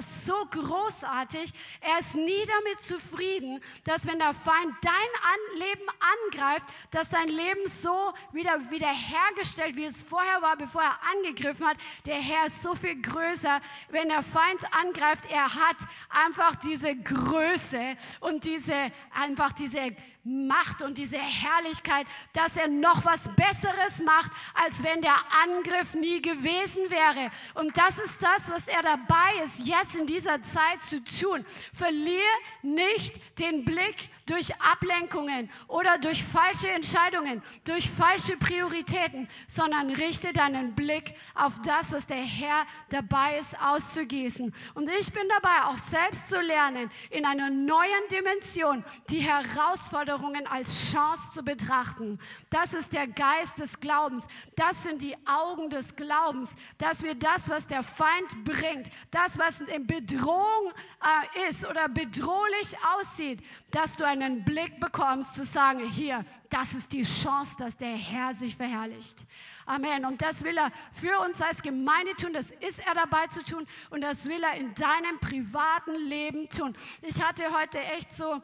Ist so großartig, er ist nie damit zufrieden, dass wenn der Feind dein Leben angreift, dass dein Leben so wieder wiederhergestellt, wie es vorher war, bevor er angegriffen hat. Der Herr ist so viel größer. Wenn der Feind angreift, er hat einfach diese Größe und diese, einfach diese Macht und diese Herrlichkeit, dass er noch was Besseres macht, als wenn der Angriff nie gewesen wäre. Und das ist das, was er dabei ist, jetzt in dieser Zeit zu tun. Verlier nicht den Blick durch Ablenkungen oder durch falsche Entscheidungen, durch falsche Prioritäten, sondern richte deinen Blick auf das, was der Herr dabei ist auszugießen. Und ich bin dabei, auch selbst zu lernen, in einer neuen Dimension die Herausforderungen Herausforderungen als Chance zu betrachten. Das ist der Geist des Glaubens. Das sind die Augen des Glaubens, dass wir das, was der Feind bringt, das, was in Bedrohung äh, ist oder bedrohlich aussieht, dass du einen Blick bekommst zu sagen, hier, das ist die Chance, dass der Herr sich verherrlicht. Amen. Und das will er für uns als Gemeinde tun, das ist er dabei zu tun und das will er in deinem privaten Leben tun. Ich hatte heute echt so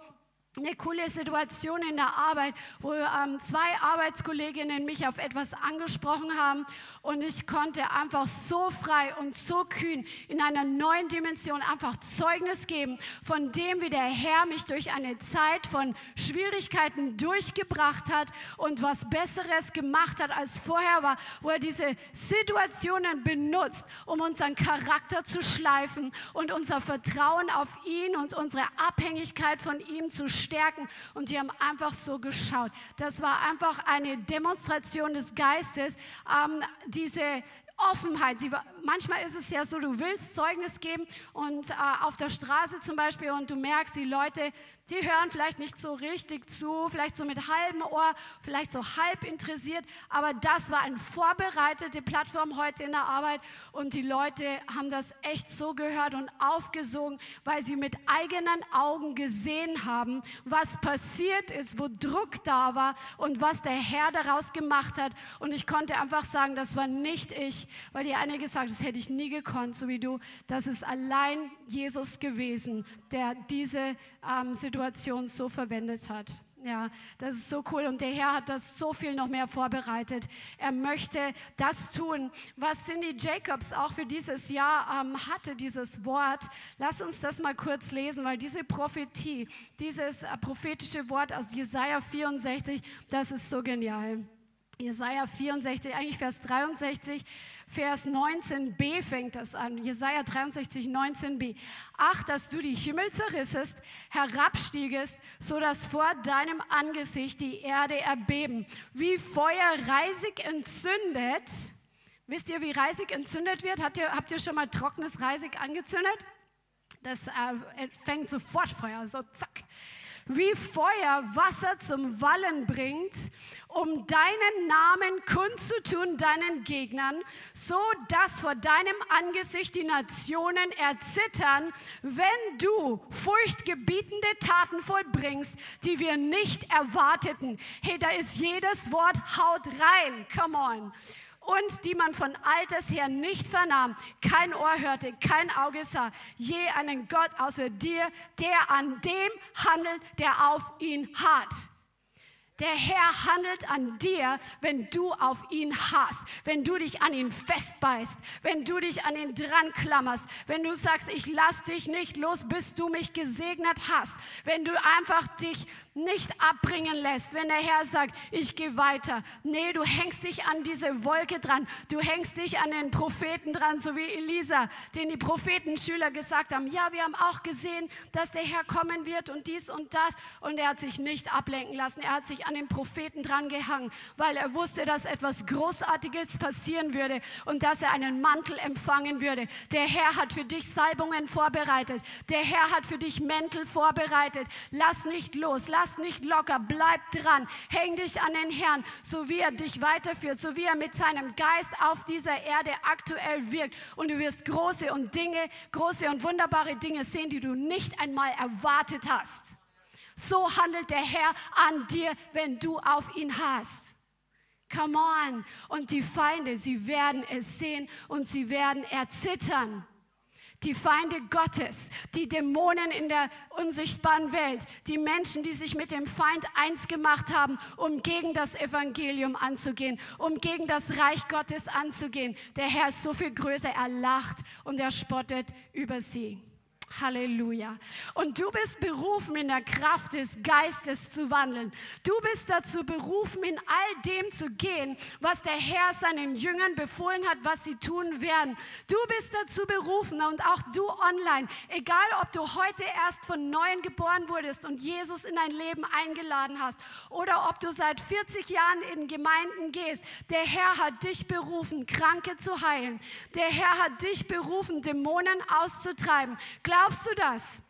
eine coole Situation in der Arbeit, wo ähm, zwei Arbeitskolleginnen mich auf etwas angesprochen haben und ich konnte einfach so frei und so kühn in einer neuen Dimension einfach Zeugnis geben von dem, wie der Herr mich durch eine Zeit von Schwierigkeiten durchgebracht hat und was Besseres gemacht hat als vorher war, wo er diese Situationen benutzt, um unseren Charakter zu schleifen und unser Vertrauen auf ihn und unsere Abhängigkeit von ihm zu stärken stärken. Und die haben einfach so geschaut. Das war einfach eine Demonstration des Geistes. Ähm, diese Offenheit. Die, manchmal ist es ja so, du willst Zeugnis geben und äh, auf der Straße zum Beispiel und du merkst, die Leute, die hören vielleicht nicht so richtig zu, vielleicht so mit halbem Ohr, vielleicht so halb interessiert, aber das war eine vorbereitete Plattform heute in der Arbeit und die Leute haben das echt so gehört und aufgesogen, weil sie mit eigenen Augen gesehen haben, was passiert ist, wo Druck da war und was der Herr daraus gemacht hat. Und ich konnte einfach sagen, das war nicht ich, weil die eine gesagt, das hätte ich nie gekonnt, so wie du. Das ist allein Jesus gewesen, der diese ähm, Situation so verwendet hat. Ja, das ist so cool und der Herr hat das so viel noch mehr vorbereitet. Er möchte das tun, was Cindy Jacobs auch für dieses Jahr ähm, hatte, dieses Wort. Lass uns das mal kurz lesen, weil diese Prophetie, dieses äh, prophetische Wort aus Jesaja 64, das ist so genial. Jesaja 64, eigentlich Vers 63 Vers 19b fängt das an. Jesaja 63, 19b. Ach, dass du die Himmel zerrissest, herabstiegest, so dass vor deinem Angesicht die Erde erbeben. Wie Feuer reisig entzündet. Wisst ihr, wie Reisig entzündet wird? Habt ihr, habt ihr schon mal trockenes Reisig angezündet? Das äh, fängt sofort Feuer, so zack wie Feuer Wasser zum Wallen bringt, um deinen Namen kundzutun deinen Gegnern, so dass vor deinem Angesicht die Nationen erzittern, wenn du furchtgebietende Taten vollbringst, die wir nicht erwarteten. Hey, da ist jedes Wort haut rein. Come on und die man von alters her nicht vernahm, kein Ohr hörte, kein Auge sah, je einen Gott außer dir, der an dem handelt, der auf ihn hat. Der Herr handelt an dir, wenn du auf ihn hast, wenn du dich an ihn festbeißt, wenn du dich an ihn dran klammerst, wenn du sagst, ich lass dich nicht los, bis du mich gesegnet hast, wenn du einfach dich nicht abbringen lässt, wenn der Herr sagt, ich gehe weiter. Nee, du hängst dich an diese Wolke dran, du hängst dich an den Propheten dran, so wie Elisa, den die Prophetenschüler gesagt haben, ja, wir haben auch gesehen, dass der Herr kommen wird und dies und das und er hat sich nicht ablenken lassen, er hat sich an den Propheten dran gehangen, weil er wusste, dass etwas Großartiges passieren würde und dass er einen Mantel empfangen würde. Der Herr hat für dich Salbungen vorbereitet. Der Herr hat für dich Mäntel vorbereitet. Lass nicht los, lass nicht locker, bleib dran. Häng dich an den Herrn, so wie er dich weiterführt, so wie er mit seinem Geist auf dieser Erde aktuell wirkt. Und du wirst große und Dinge, große und wunderbare Dinge sehen, die du nicht einmal erwartet hast. So handelt der Herr an dir, wenn du auf ihn hast. Come on. Und die Feinde, sie werden es sehen und sie werden erzittern. Die Feinde Gottes, die Dämonen in der unsichtbaren Welt, die Menschen, die sich mit dem Feind eins gemacht haben, um gegen das Evangelium anzugehen, um gegen das Reich Gottes anzugehen. Der Herr ist so viel größer, er lacht und er spottet über sie. Halleluja. Und du bist berufen, in der Kraft des Geistes zu wandeln. Du bist dazu berufen, in all dem zu gehen, was der Herr seinen Jüngern befohlen hat, was sie tun werden. Du bist dazu berufen und auch du online, egal ob du heute erst von neuem geboren wurdest und Jesus in dein Leben eingeladen hast oder ob du seit 40 Jahren in Gemeinden gehst. Der Herr hat dich berufen, Kranke zu heilen. Der Herr hat dich berufen, Dämonen auszutreiben. Glaubst du das?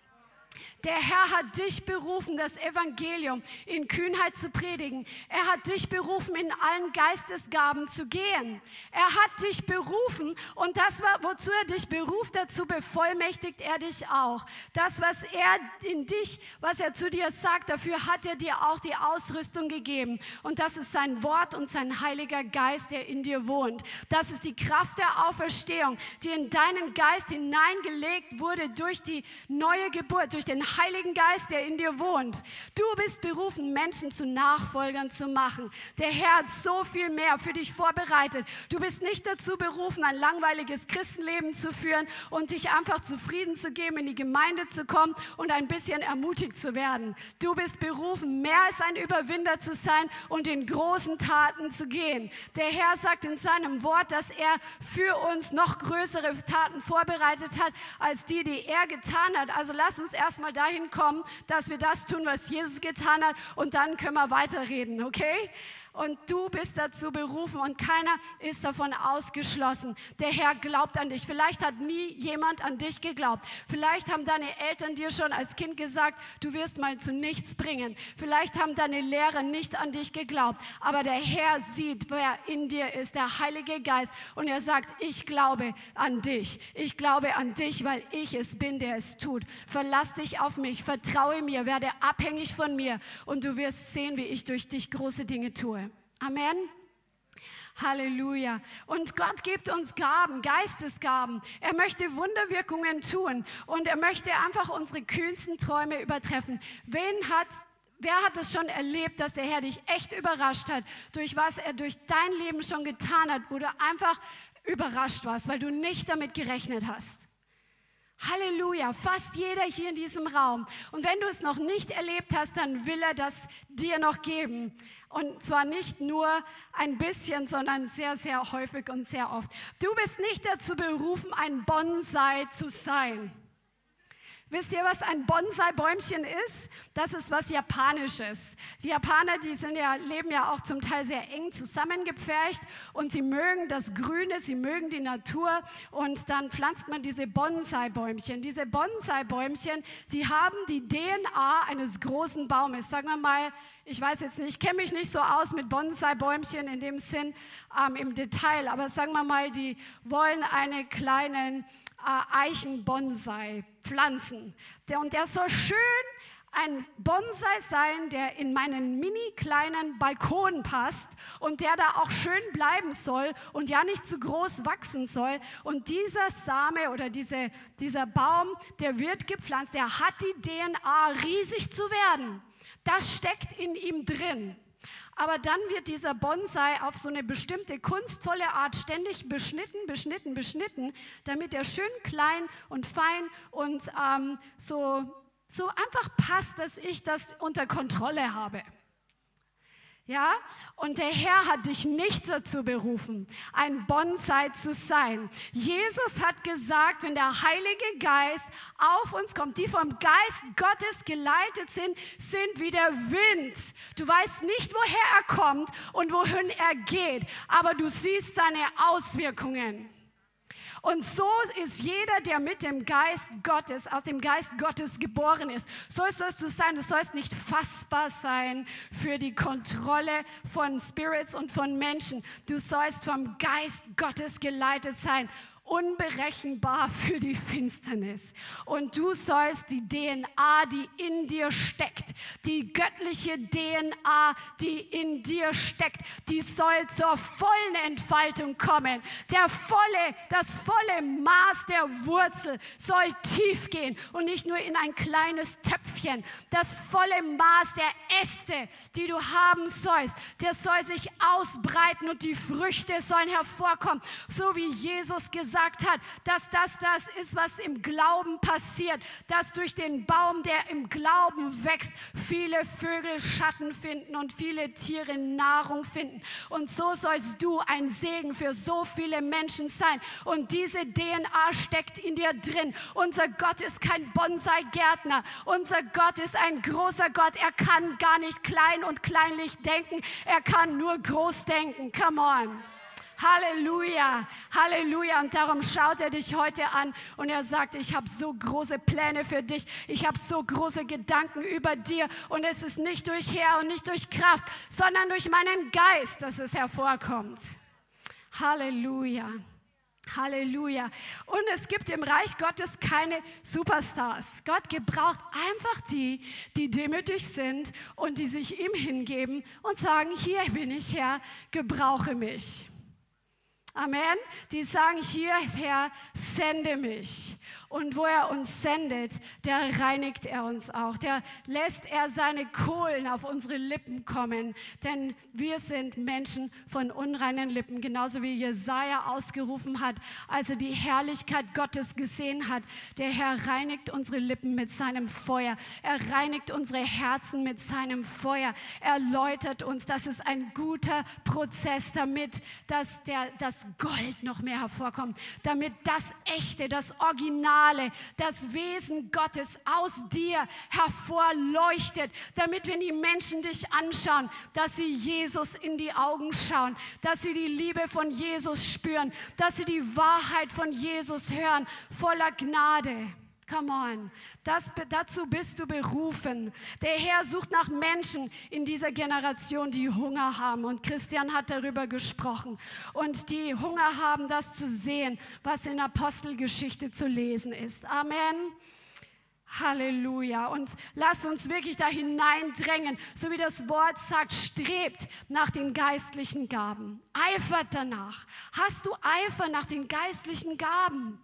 Der Herr hat dich berufen, das Evangelium in Kühnheit zu predigen. Er hat dich berufen, in allen Geistesgaben zu gehen. Er hat dich berufen und das, wozu er dich beruft, dazu bevollmächtigt er dich auch. Das, was er in dich, was er zu dir sagt, dafür hat er dir auch die Ausrüstung gegeben. Und das ist sein Wort und sein Heiliger Geist, der in dir wohnt. Das ist die Kraft der Auferstehung, die in deinen Geist hineingelegt wurde durch die neue Geburt, durch den Heiligen Geist, der in dir wohnt. Du bist berufen, Menschen zu Nachfolgern zu machen. Der Herr hat so viel mehr für dich vorbereitet. Du bist nicht dazu berufen, ein langweiliges Christenleben zu führen und dich einfach zufrieden zu geben, in die Gemeinde zu kommen und ein bisschen ermutigt zu werden. Du bist berufen, mehr als ein Überwinder zu sein und in großen Taten zu gehen. Der Herr sagt in seinem Wort, dass er für uns noch größere Taten vorbereitet hat, als die, die er getan hat. Also lass uns erstmal dahin kommen, dass wir das tun, was Jesus getan hat und dann können wir weiterreden, okay? Und du bist dazu berufen und keiner ist davon ausgeschlossen. Der Herr glaubt an dich. Vielleicht hat nie jemand an dich geglaubt. Vielleicht haben deine Eltern dir schon als Kind gesagt, du wirst mal zu nichts bringen. Vielleicht haben deine Lehrer nicht an dich geglaubt. Aber der Herr sieht, wer in dir ist, der Heilige Geist. Und er sagt, ich glaube an dich. Ich glaube an dich, weil ich es bin, der es tut. Verlass dich auf mich, vertraue mir, werde abhängig von mir und du wirst sehen, wie ich durch dich große Dinge tue. Amen. Halleluja. Und Gott gibt uns Gaben, Geistesgaben. Er möchte Wunderwirkungen tun und er möchte einfach unsere kühnsten Träume übertreffen. Wen hat Wer hat es schon erlebt, dass der Herr dich echt überrascht hat, durch was er durch dein Leben schon getan hat, wo du einfach überrascht warst, weil du nicht damit gerechnet hast? Halleluja, fast jeder hier in diesem Raum. Und wenn du es noch nicht erlebt hast, dann will er das dir noch geben. Und zwar nicht nur ein bisschen, sondern sehr, sehr häufig und sehr oft. Du bist nicht dazu berufen, ein Bonsai zu sein. Wisst ihr, was ein Bonsai-Bäumchen ist? Das ist was Japanisches. Die Japaner, die sind ja, leben ja auch zum Teil sehr eng zusammengepfercht und sie mögen das Grüne, sie mögen die Natur und dann pflanzt man diese Bonsai-Bäumchen. Diese Bonsai-Bäumchen, die haben die DNA eines großen Baumes. Sagen wir mal, ich weiß jetzt nicht, ich kenne mich nicht so aus mit Bonsai-Bäumchen in dem Sinn ähm, im Detail, aber sagen wir mal, die wollen einen kleinen äh, Eichenbonsai pflanzen. Und der soll schön ein Bonsai sein, der in meinen mini kleinen Balkon passt und der da auch schön bleiben soll und ja nicht zu groß wachsen soll. Und dieser Same oder diese, dieser Baum, der wird gepflanzt, der hat die DNA, riesig zu werden. Das steckt in ihm drin. Aber dann wird dieser Bonsai auf so eine bestimmte kunstvolle Art ständig beschnitten, beschnitten, beschnitten, damit er schön klein und fein und ähm, so, so einfach passt, dass ich das unter Kontrolle habe. Ja, und der Herr hat dich nicht dazu berufen, ein Bonsai zu sein. Jesus hat gesagt, wenn der Heilige Geist auf uns kommt, die vom Geist Gottes geleitet sind, sind wie der Wind. Du weißt nicht, woher er kommt und wohin er geht, aber du siehst seine Auswirkungen. Und so ist jeder, der mit dem Geist Gottes, aus dem Geist Gottes geboren ist. So sollst du sein. Du sollst nicht fassbar sein für die Kontrolle von Spirits und von Menschen. Du sollst vom Geist Gottes geleitet sein unberechenbar für die Finsternis. Und du sollst die DNA, die in dir steckt, die göttliche DNA, die in dir steckt, die soll zur vollen Entfaltung kommen. Der volle, das volle Maß der Wurzel soll tief gehen und nicht nur in ein kleines Töpfchen. Das volle Maß der Äste, die du haben sollst, der soll sich ausbreiten und die Früchte sollen hervorkommen, so wie Jesus gesagt gesagt hat, dass das das ist, was im Glauben passiert, dass durch den Baum, der im Glauben wächst, viele Vögel Schatten finden und viele Tiere Nahrung finden. Und so sollst du ein Segen für so viele Menschen sein. Und diese DNA steckt in dir drin. Unser Gott ist kein Bonsai-Gärtner. Unser Gott ist ein großer Gott. Er kann gar nicht klein und kleinlich denken. Er kann nur groß denken. Come on. Halleluja, Halleluja. Und darum schaut er dich heute an und er sagt, ich habe so große Pläne für dich. Ich habe so große Gedanken über dir. Und es ist nicht durch Herr und nicht durch Kraft, sondern durch meinen Geist, dass es hervorkommt. Halleluja. Halleluja. Und es gibt im Reich Gottes keine Superstars. Gott gebraucht einfach die, die demütig sind und die sich ihm hingeben und sagen, hier bin ich Herr, gebrauche mich. Amen. Die sagen hier, Herr, sende mich. Und wo er uns sendet, der reinigt er uns auch. Der lässt er seine Kohlen auf unsere Lippen kommen. Denn wir sind Menschen von unreinen Lippen. Genauso wie Jesaja ausgerufen hat, als er die Herrlichkeit Gottes gesehen hat. Der Herr reinigt unsere Lippen mit seinem Feuer. Er reinigt unsere Herzen mit seinem Feuer. Er läutert uns. Das ist ein guter Prozess, damit dass der, das Gold noch mehr hervorkommt. Damit das Echte, das Original, Originale, das Wesen Gottes aus dir hervorleuchtet, damit wenn die Menschen dich anschauen, dass sie Jesus in die Augen schauen, dass sie die Liebe von Jesus spüren, dass sie die Wahrheit von Jesus hören, voller Gnade. Come on, das, dazu bist du berufen. Der Herr sucht nach Menschen in dieser Generation, die Hunger haben. Und Christian hat darüber gesprochen. Und die Hunger haben, das zu sehen, was in Apostelgeschichte zu lesen ist. Amen. Halleluja. Und lass uns wirklich da hineindrängen, so wie das Wort sagt, strebt nach den geistlichen Gaben. Eifert danach. Hast du Eifer nach den geistlichen Gaben?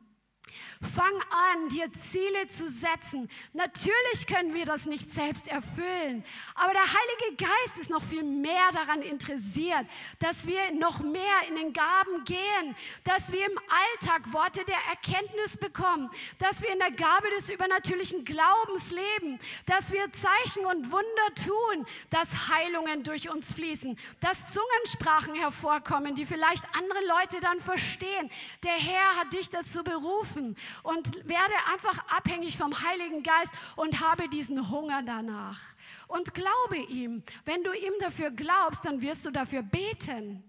Fang an, dir Ziele zu setzen. Natürlich können wir das nicht selbst erfüllen, aber der Heilige Geist ist noch viel mehr daran interessiert, dass wir noch mehr in den Gaben gehen, dass wir im Alltag Worte der Erkenntnis bekommen, dass wir in der Gabe des übernatürlichen Glaubens leben, dass wir Zeichen und Wunder tun, dass Heilungen durch uns fließen, dass Zungensprachen hervorkommen, die vielleicht andere Leute dann verstehen. Der Herr hat dich dazu berufen und werde einfach abhängig vom Heiligen Geist und habe diesen Hunger danach. Und glaube ihm. Wenn du ihm dafür glaubst, dann wirst du dafür beten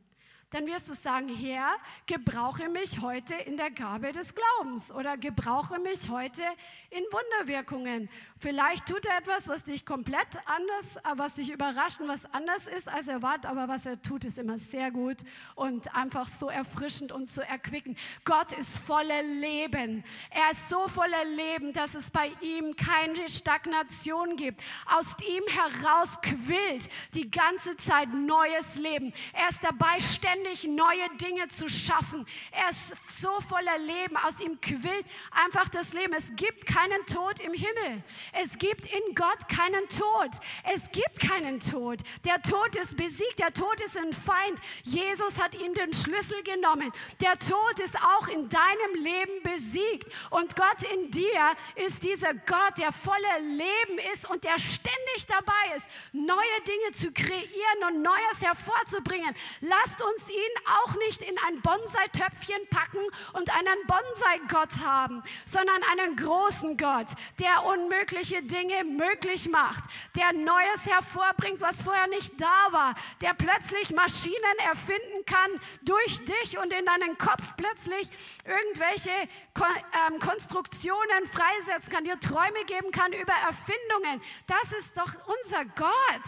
dann wirst du sagen, Herr, gebrauche mich heute in der Gabe des Glaubens oder gebrauche mich heute in Wunderwirkungen. Vielleicht tut er etwas, was dich komplett anders, was dich überrascht und was anders ist als erwartet, aber was er tut, ist immer sehr gut und einfach so erfrischend und so erquickend. Gott ist voller Leben. Er ist so voller Leben, dass es bei ihm keine Stagnation gibt. Aus ihm heraus quillt die ganze Zeit neues Leben. Er ist dabei ständig ständig neue Dinge zu schaffen. Er ist so voller Leben. Aus ihm quillt einfach das Leben. Es gibt keinen Tod im Himmel. Es gibt in Gott keinen Tod. Es gibt keinen Tod. Der Tod ist besiegt. Der Tod ist ein Feind. Jesus hat ihm den Schlüssel genommen. Der Tod ist auch in deinem Leben besiegt. Und Gott in dir ist dieser Gott, der voller Leben ist und der ständig dabei ist, neue Dinge zu kreieren und Neues hervorzubringen. Lasst uns ihn auch nicht in ein Bonsai-Töpfchen packen und einen Bonsai-Gott haben, sondern einen großen Gott, der unmögliche Dinge möglich macht, der Neues hervorbringt, was vorher nicht da war, der plötzlich Maschinen erfinden kann durch dich und in deinen Kopf plötzlich irgendwelche ähm, Konstruktionen freisetzen kann, dir Träume geben kann über Erfindungen. Das ist doch unser Gott.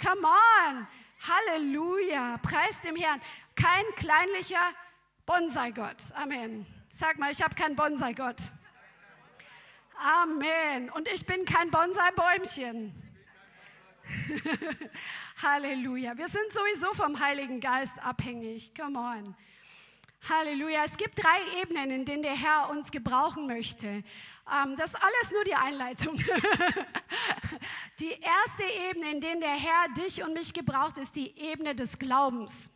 Come on. Halleluja. Preis dem Herrn. Kein kleinlicher Bonsai-Gott. Amen. Sag mal, ich habe keinen Bonsai-Gott. Amen. Und ich bin kein Bonsai-Bäumchen. Halleluja. Wir sind sowieso vom Heiligen Geist abhängig. Come on. Halleluja. Es gibt drei Ebenen, in denen der Herr uns gebrauchen möchte. Ähm, das ist alles nur die Einleitung. Die erste Ebene, in der der Herr dich und mich gebraucht, ist die Ebene des Glaubens.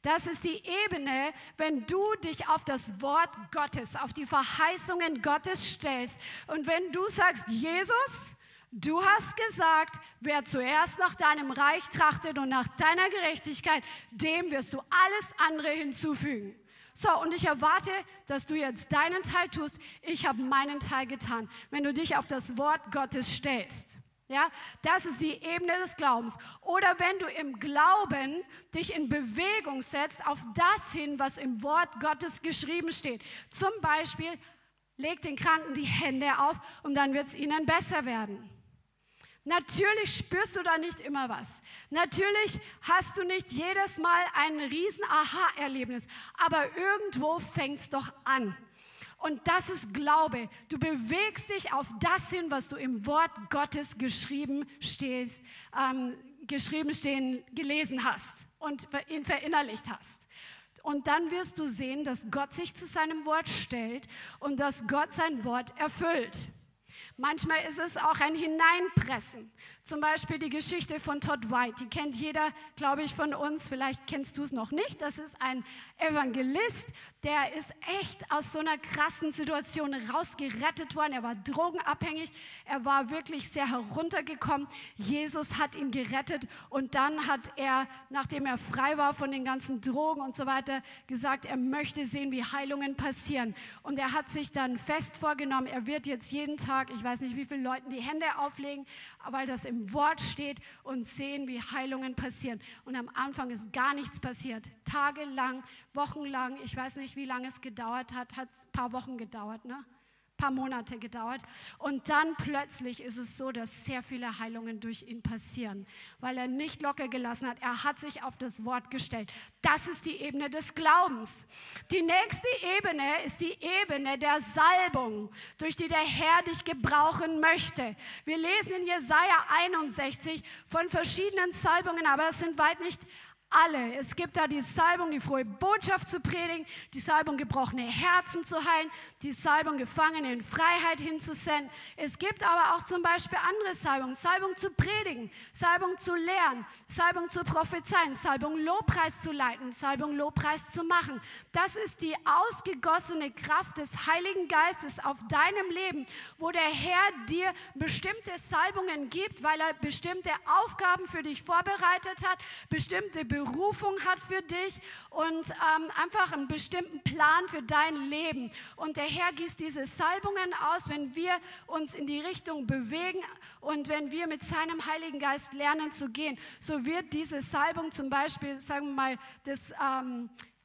Das ist die Ebene, wenn du dich auf das Wort Gottes, auf die Verheißungen Gottes stellst. Und wenn du sagst, Jesus, du hast gesagt, wer zuerst nach deinem Reich trachtet und nach deiner Gerechtigkeit, dem wirst du alles andere hinzufügen. So, und ich erwarte, dass du jetzt deinen Teil tust. Ich habe meinen Teil getan, wenn du dich auf das Wort Gottes stellst. Ja, das ist die Ebene des Glaubens. Oder wenn du im Glauben dich in Bewegung setzt auf das hin, was im Wort Gottes geschrieben steht. Zum Beispiel, leg den Kranken die Hände auf und dann wird es ihnen besser werden. Natürlich spürst du da nicht immer was. Natürlich hast du nicht jedes Mal ein riesen Aha-Erlebnis. Aber irgendwo fängt es doch an. Und das ist Glaube. Du bewegst dich auf das hin, was du im Wort Gottes geschrieben stehst, ähm, geschrieben stehen, gelesen hast und ihn verinnerlicht hast. Und dann wirst du sehen, dass Gott sich zu seinem Wort stellt und dass Gott sein Wort erfüllt. Manchmal ist es auch ein Hineinpressen. Zum Beispiel die Geschichte von Todd White. Die kennt jeder, glaube ich, von uns. Vielleicht kennst du es noch nicht. Das ist ein Evangelist, der ist echt aus so einer krassen Situation rausgerettet worden. Er war drogenabhängig. Er war wirklich sehr heruntergekommen. Jesus hat ihn gerettet. Und dann hat er, nachdem er frei war von den ganzen Drogen und so weiter, gesagt, er möchte sehen, wie Heilungen passieren. Und er hat sich dann fest vorgenommen, er wird jetzt jeden Tag, ich weiß nicht, wie viele Leuten die Hände auflegen, weil das im Wort steht und sehen, wie Heilungen passieren. Und am Anfang ist gar nichts passiert. Tagelang, wochenlang, ich weiß nicht, wie lange es gedauert hat, hat ein paar Wochen gedauert, ne? Paar Monate gedauert. Und dann plötzlich ist es so, dass sehr viele Heilungen durch ihn passieren, weil er nicht locker gelassen hat. Er hat sich auf das Wort gestellt. Das ist die Ebene des Glaubens. Die nächste Ebene ist die Ebene der Salbung, durch die der Herr dich gebrauchen möchte. Wir lesen in Jesaja 61 von verschiedenen Salbungen, aber es sind weit nicht alle. Es gibt da die Salbung, die frohe Botschaft zu predigen, die Salbung, gebrochene Herzen zu heilen, die Salbung, Gefangene in Freiheit hinzusenden. Es gibt aber auch zum Beispiel andere Salbungen. Salbung zu predigen, Salbung zu lehren, Salbung zu prophezeien, Salbung Lobpreis zu leiten, Salbung Lobpreis zu machen. Das ist die ausgegossene Kraft des Heiligen Geistes auf deinem Leben, wo der Herr dir bestimmte Salbungen gibt, weil er bestimmte Aufgaben für dich vorbereitet hat, bestimmte Berufung hat für dich und ähm, einfach einen bestimmten Plan für dein Leben. Und der Herr gießt diese Salbungen aus, wenn wir uns in die Richtung bewegen und wenn wir mit seinem Heiligen Geist lernen zu gehen. So wird diese Salbung zum Beispiel, sagen wir mal, das ähm, äh,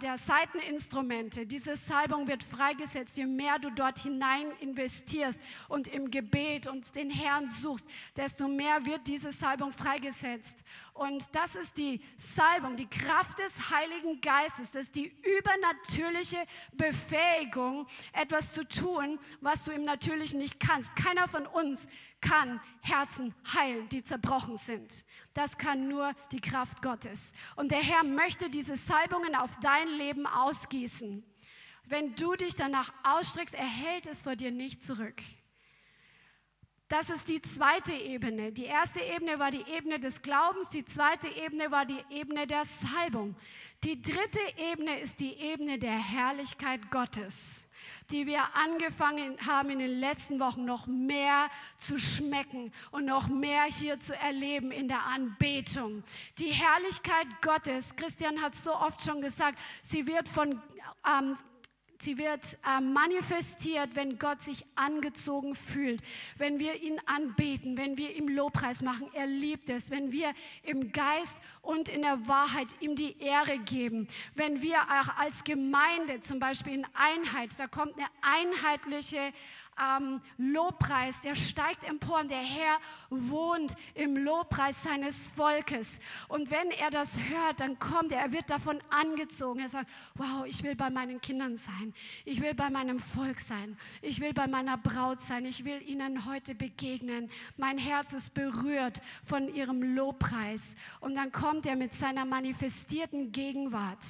der Seiteninstrumente. Diese Salbung wird freigesetzt, je mehr du dort hinein investierst und im Gebet und den Herrn suchst, desto mehr wird diese Salbung freigesetzt. Und das ist die Salbung, die Kraft des Heiligen Geistes, das ist die übernatürliche Befähigung, etwas zu tun, was du im Natürlichen nicht kannst. Keiner von uns kann Herzen heilen, die zerbrochen sind. Das kann nur die Kraft Gottes. Und der Herr möchte diese Salbungen auf dein Leben ausgießen. Wenn du dich danach ausstreckst, erhält es vor dir nicht zurück. Das ist die zweite Ebene. Die erste Ebene war die Ebene des Glaubens, die zweite Ebene war die Ebene der Salbung. Die dritte Ebene ist die Ebene der Herrlichkeit Gottes die wir angefangen haben in den letzten Wochen noch mehr zu schmecken und noch mehr hier zu erleben in der Anbetung. Die Herrlichkeit Gottes, Christian hat so oft schon gesagt, sie wird von ähm, Sie wird äh, manifestiert, wenn Gott sich angezogen fühlt, wenn wir ihn anbeten, wenn wir ihm Lobpreis machen. Er liebt es, wenn wir im Geist und in der Wahrheit ihm die Ehre geben. Wenn wir auch als Gemeinde zum Beispiel in Einheit, da kommt eine einheitliche ähm, Lobpreis, der steigt empor und der Herr wohnt im Lobpreis seines Volkes. Und wenn er das hört, dann kommt er, er wird davon angezogen. Er sagt, wow, ich will bei meinen Kindern sein, ich will bei meinem Volk sein, ich will bei meiner Braut sein, ich will ihnen heute begegnen. Mein Herz ist berührt von ihrem Lobpreis. Und dann kommt er mit seiner manifestierten Gegenwart.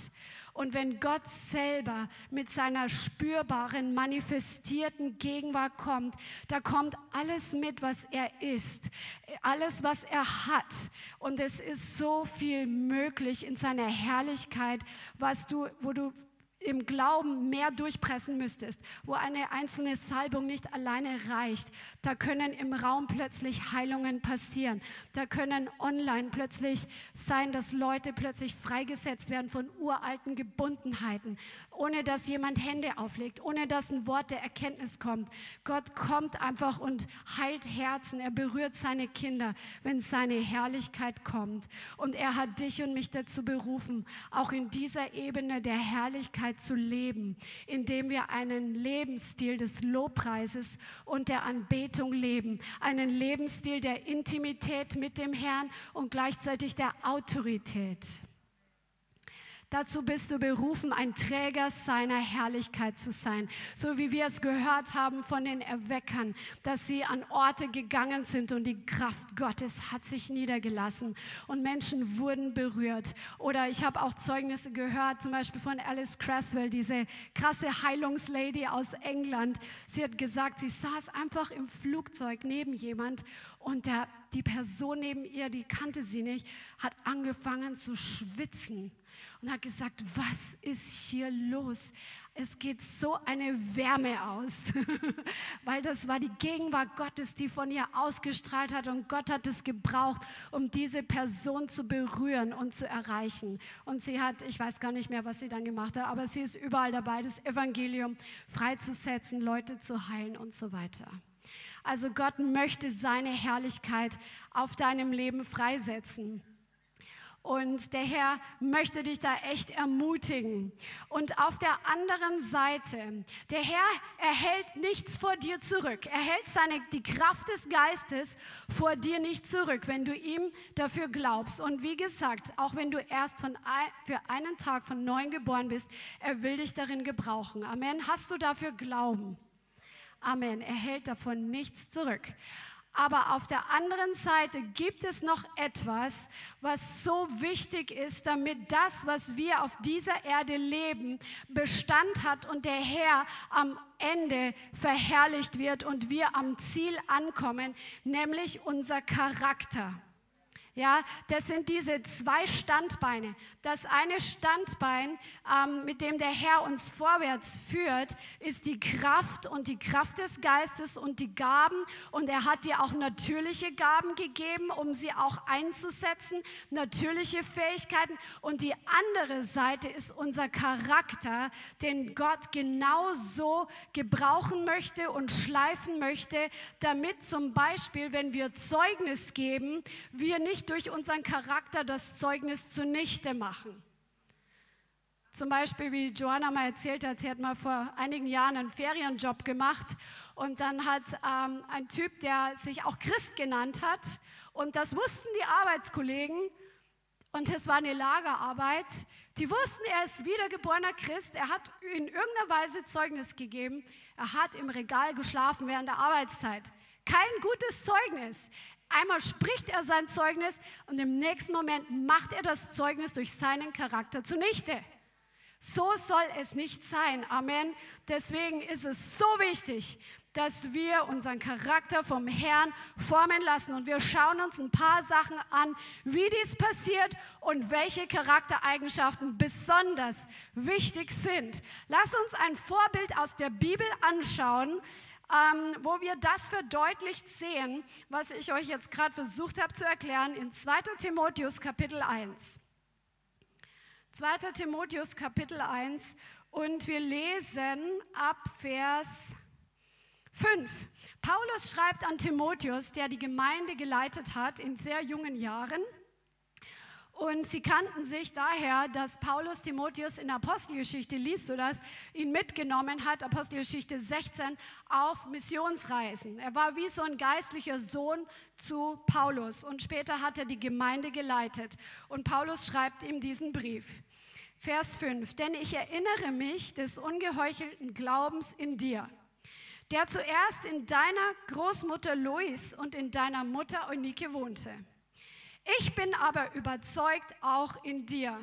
Und wenn Gott selber mit seiner spürbaren, manifestierten Gegenwart kommt, da kommt alles mit, was er ist, alles, was er hat. Und es ist so viel möglich in seiner Herrlichkeit, was du, wo du im Glauben mehr durchpressen müsstest, wo eine einzelne Salbung nicht alleine reicht. Da können im Raum plötzlich Heilungen passieren. Da können online plötzlich sein, dass Leute plötzlich freigesetzt werden von uralten Gebundenheiten, ohne dass jemand Hände auflegt, ohne dass ein Wort der Erkenntnis kommt. Gott kommt einfach und heilt Herzen. Er berührt seine Kinder, wenn seine Herrlichkeit kommt. Und er hat dich und mich dazu berufen, auch in dieser Ebene der Herrlichkeit Freiheit zu leben, indem wir einen Lebensstil des Lobpreises und der Anbetung leben, einen Lebensstil der Intimität mit dem Herrn und gleichzeitig der Autorität. Dazu bist du berufen, ein Träger seiner Herrlichkeit zu sein. So wie wir es gehört haben von den Erweckern, dass sie an Orte gegangen sind und die Kraft Gottes hat sich niedergelassen und Menschen wurden berührt. Oder ich habe auch Zeugnisse gehört, zum Beispiel von Alice Cresswell, diese krasse Heilungslady aus England. Sie hat gesagt, sie saß einfach im Flugzeug neben jemand und der, die Person neben ihr, die kannte sie nicht, hat angefangen zu schwitzen und hat gesagt, was ist hier los? Es geht so eine Wärme aus, weil das war die Gegenwart Gottes, die von ihr ausgestrahlt hat und Gott hat es gebraucht, um diese Person zu berühren und zu erreichen. Und sie hat, ich weiß gar nicht mehr, was sie dann gemacht hat, aber sie ist überall dabei, das Evangelium freizusetzen, Leute zu heilen und so weiter. Also Gott möchte seine Herrlichkeit auf deinem Leben freisetzen. Und der Herr möchte dich da echt ermutigen. Und auf der anderen Seite, der Herr erhält nichts vor dir zurück. Er hält seine, die Kraft des Geistes vor dir nicht zurück, wenn du ihm dafür glaubst. Und wie gesagt, auch wenn du erst von ein, für einen Tag von neuem geboren bist, er will dich darin gebrauchen. Amen. Hast du dafür Glauben? Amen. Er hält davon nichts zurück. Aber auf der anderen Seite gibt es noch etwas, was so wichtig ist, damit das, was wir auf dieser Erde leben, Bestand hat und der Herr am Ende verherrlicht wird und wir am Ziel ankommen, nämlich unser Charakter. Ja, das sind diese zwei Standbeine. Das eine Standbein, ähm, mit dem der Herr uns vorwärts führt, ist die Kraft und die Kraft des Geistes und die Gaben. Und er hat dir auch natürliche Gaben gegeben, um sie auch einzusetzen, natürliche Fähigkeiten. Und die andere Seite ist unser Charakter, den Gott genauso gebrauchen möchte und schleifen möchte, damit zum Beispiel, wenn wir Zeugnis geben, wir nicht durch unseren Charakter das Zeugnis zunichte machen. Zum Beispiel, wie Joanna mal erzählt hat, sie hat mal vor einigen Jahren einen Ferienjob gemacht und dann hat ähm, ein Typ, der sich auch Christ genannt hat, und das wussten die Arbeitskollegen, und es war eine Lagerarbeit, die wussten, er ist wiedergeborener Christ, er hat in irgendeiner Weise Zeugnis gegeben, er hat im Regal geschlafen während der Arbeitszeit. Kein gutes Zeugnis. Einmal spricht er sein Zeugnis und im nächsten Moment macht er das Zeugnis durch seinen Charakter zunichte. So soll es nicht sein. Amen. Deswegen ist es so wichtig, dass wir unseren Charakter vom Herrn formen lassen. Und wir schauen uns ein paar Sachen an, wie dies passiert und welche Charaktereigenschaften besonders wichtig sind. Lass uns ein Vorbild aus der Bibel anschauen, ähm, wo wir das verdeutlicht sehen, was ich euch jetzt gerade versucht habe zu erklären, in 2 Timotheus Kapitel 1. 2. Timotheus Kapitel 1 und wir lesen ab Vers 5. Paulus schreibt an Timotheus, der die Gemeinde geleitet hat in sehr jungen Jahren. Und sie kannten sich daher, dass Paulus Timotheus in Apostelgeschichte liest, sodass ihn mitgenommen hat, Apostelgeschichte 16, auf Missionsreisen. Er war wie so ein geistlicher Sohn zu Paulus und später hat er die Gemeinde geleitet. Und Paulus schreibt ihm diesen Brief. Vers 5, denn ich erinnere mich des ungeheuchelten Glaubens in dir der zuerst in deiner Großmutter Lois und in deiner Mutter Eunike wohnte. Ich bin aber überzeugt auch in dir.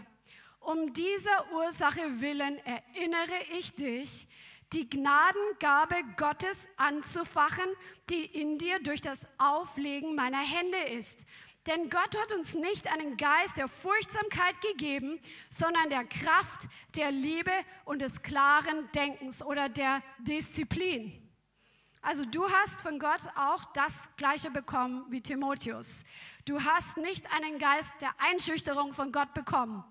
Um dieser Ursache willen erinnere ich dich, die Gnadengabe Gottes anzufachen, die in dir durch das Auflegen meiner Hände ist. Denn Gott hat uns nicht einen Geist der Furchtsamkeit gegeben, sondern der Kraft, der Liebe und des klaren Denkens oder der Disziplin. Also du hast von Gott auch das gleiche bekommen wie Timotheus. Du hast nicht einen Geist der Einschüchterung von Gott bekommen.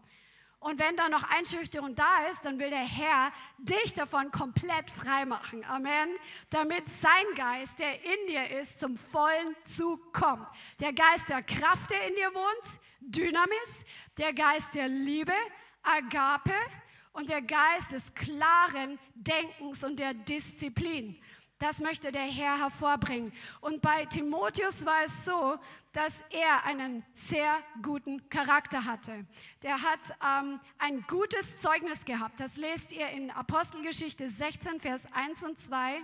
Und wenn da noch Einschüchterung da ist, dann will der Herr dich davon komplett frei machen. Amen. Damit sein Geist, der in dir ist, zum vollen Zug kommt. Der Geist der Kraft, der in dir wohnt, Dynamis. Der Geist der Liebe, Agape. Und der Geist des klaren Denkens und der Disziplin. Das möchte der Herr hervorbringen. Und bei Timotheus war es so, dass er einen sehr guten Charakter hatte. Der hat ähm, ein gutes Zeugnis gehabt. Das lest ihr in Apostelgeschichte 16, Vers 1 und 2.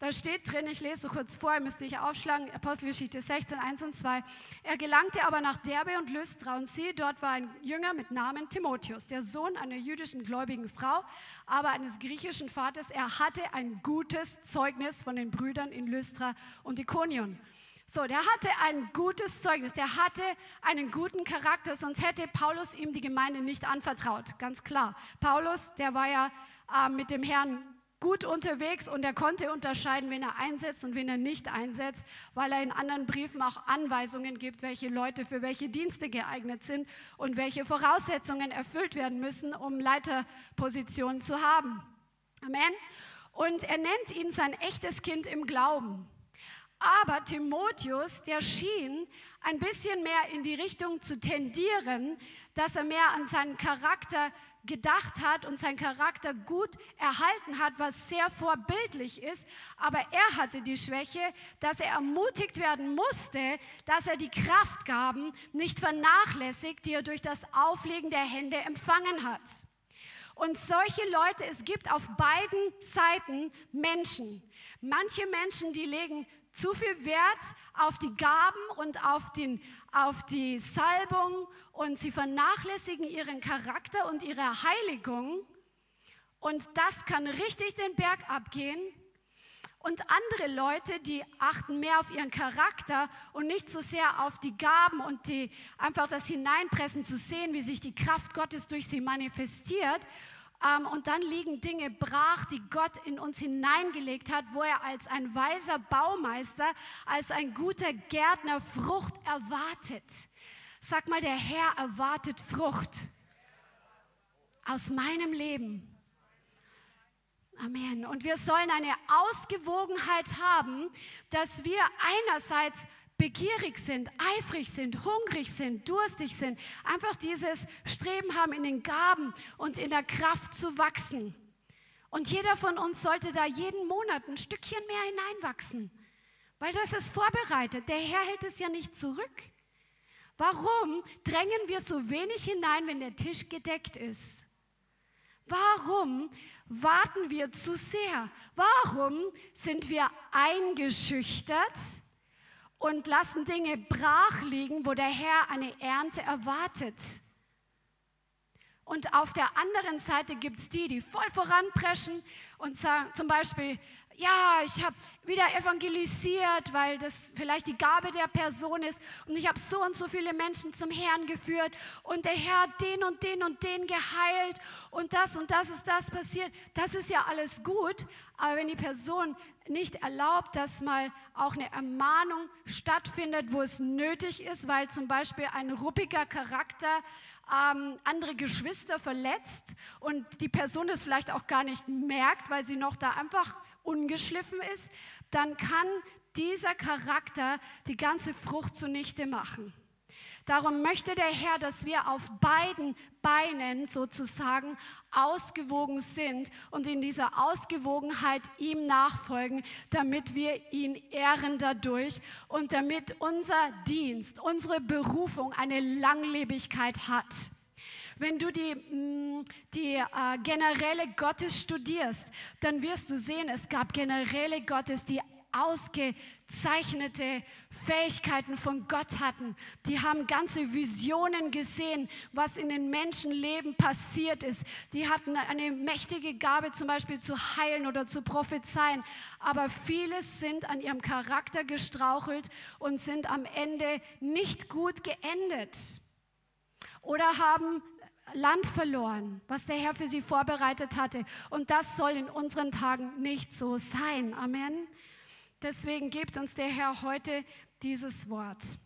Da steht drin, ich lese so kurz vor, müsste ich aufschlagen, Apostelgeschichte 16, 1 und 2. Er gelangte aber nach Derbe und Lystra und siehe, dort war ein Jünger mit Namen Timotheus, der Sohn einer jüdischen gläubigen Frau, aber eines griechischen Vaters. Er hatte ein gutes Zeugnis von den Brüdern in Lystra und Ikonion. So, der hatte ein gutes Zeugnis, der hatte einen guten Charakter, sonst hätte Paulus ihm die Gemeinde nicht anvertraut, ganz klar. Paulus, der war ja äh, mit dem Herrn gut unterwegs und er konnte unterscheiden, wen er einsetzt und wen er nicht einsetzt, weil er in anderen Briefen auch Anweisungen gibt, welche Leute für welche Dienste geeignet sind und welche Voraussetzungen erfüllt werden müssen, um Leiterpositionen zu haben. Amen. Und er nennt ihn sein echtes Kind im Glauben. Aber Timotheus, der schien ein bisschen mehr in die Richtung zu tendieren, dass er mehr an seinen Charakter gedacht hat und sein Charakter gut erhalten hat, was sehr vorbildlich ist. Aber er hatte die Schwäche, dass er ermutigt werden musste, dass er die Kraftgaben nicht vernachlässigt, die er durch das Auflegen der Hände empfangen hat. Und solche Leute, es gibt auf beiden Seiten Menschen. Manche Menschen, die legen zu viel Wert auf die Gaben und auf, den, auf die Salbung und sie vernachlässigen ihren Charakter und ihre Heiligung. Und das kann richtig den Berg abgehen. Und andere Leute, die achten mehr auf ihren Charakter und nicht so sehr auf die Gaben und die, einfach das Hineinpressen zu sehen, wie sich die Kraft Gottes durch sie manifestiert und dann liegen Dinge brach, die Gott in uns hineingelegt hat, wo er als ein weiser Baumeister, als ein guter Gärtner Frucht erwartet. Sag mal, der Herr erwartet Frucht aus meinem Leben. Amen. Und wir sollen eine Ausgewogenheit haben, dass wir einerseits begierig sind, eifrig sind, hungrig sind, durstig sind, einfach dieses Streben haben, in den Gaben und in der Kraft zu wachsen. Und jeder von uns sollte da jeden Monat ein Stückchen mehr hineinwachsen, weil das ist vorbereitet. Der Herr hält es ja nicht zurück. Warum drängen wir so wenig hinein, wenn der Tisch gedeckt ist? Warum warten wir zu sehr? Warum sind wir eingeschüchtert und lassen Dinge brach liegen, wo der Herr eine Ernte erwartet? Und auf der anderen Seite gibt es die, die voll voranpreschen und sagen zum Beispiel, ja, ich habe wieder evangelisiert, weil das vielleicht die Gabe der Person ist und ich habe so und so viele Menschen zum Herrn geführt und der Herr hat den und den und den geheilt und das und das ist das passiert. Das ist ja alles gut, aber wenn die Person nicht erlaubt, dass mal auch eine Ermahnung stattfindet, wo es nötig ist, weil zum Beispiel ein ruppiger Charakter ähm, andere Geschwister verletzt und die Person es vielleicht auch gar nicht merkt, weil sie noch da einfach ungeschliffen ist, dann kann dieser Charakter die ganze Frucht zunichte machen. Darum möchte der Herr, dass wir auf beiden Beinen sozusagen ausgewogen sind und in dieser Ausgewogenheit ihm nachfolgen, damit wir ihn ehren dadurch und damit unser Dienst, unsere Berufung eine Langlebigkeit hat. Wenn du die, mm, die äh, Generäle Gottes studierst, dann wirst du sehen, es gab Generäle Gottes, die ausgezeichnete Fähigkeiten von Gott hatten. Die haben ganze Visionen gesehen, was in den Menschenleben passiert ist. Die hatten eine mächtige Gabe, zum Beispiel zu heilen oder zu prophezeien. Aber vieles sind an ihrem Charakter gestrauchelt und sind am Ende nicht gut geendet. Oder haben Land verloren, was der Herr für sie vorbereitet hatte. Und das soll in unseren Tagen nicht so sein. Amen. Deswegen gibt uns der Herr heute dieses Wort.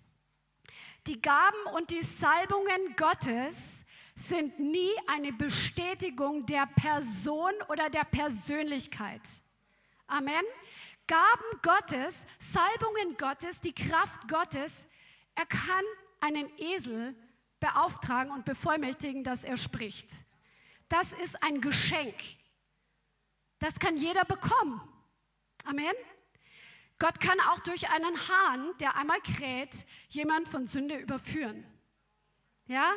Die Gaben und die Salbungen Gottes sind nie eine Bestätigung der Person oder der Persönlichkeit. Amen. Gaben Gottes, Salbungen Gottes, die Kraft Gottes, er kann einen Esel beauftragen und bevollmächtigen, dass er spricht. Das ist ein Geschenk. Das kann jeder bekommen. Amen. Gott kann auch durch einen Hahn, der einmal kräht, jemand von Sünde überführen. Ja?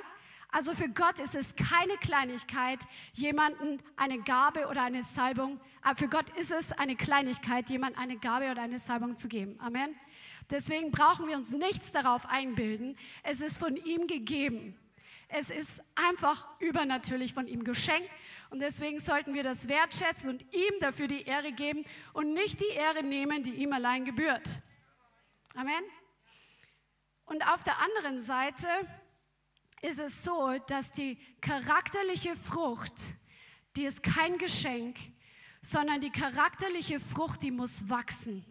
Also für Gott ist es keine Kleinigkeit, jemanden eine Gabe oder eine Salbung, äh, für Gott ist es eine Kleinigkeit, jemand eine Gabe oder eine Salbung zu geben. Amen. Deswegen brauchen wir uns nichts darauf einbilden. Es ist von ihm gegeben. Es ist einfach übernatürlich von ihm geschenkt und deswegen sollten wir das wertschätzen und ihm dafür die Ehre geben und nicht die Ehre nehmen, die ihm allein gebührt. Amen. Und auf der anderen Seite ist es so, dass die charakterliche Frucht, die ist kein Geschenk, sondern die charakterliche Frucht, die muss wachsen.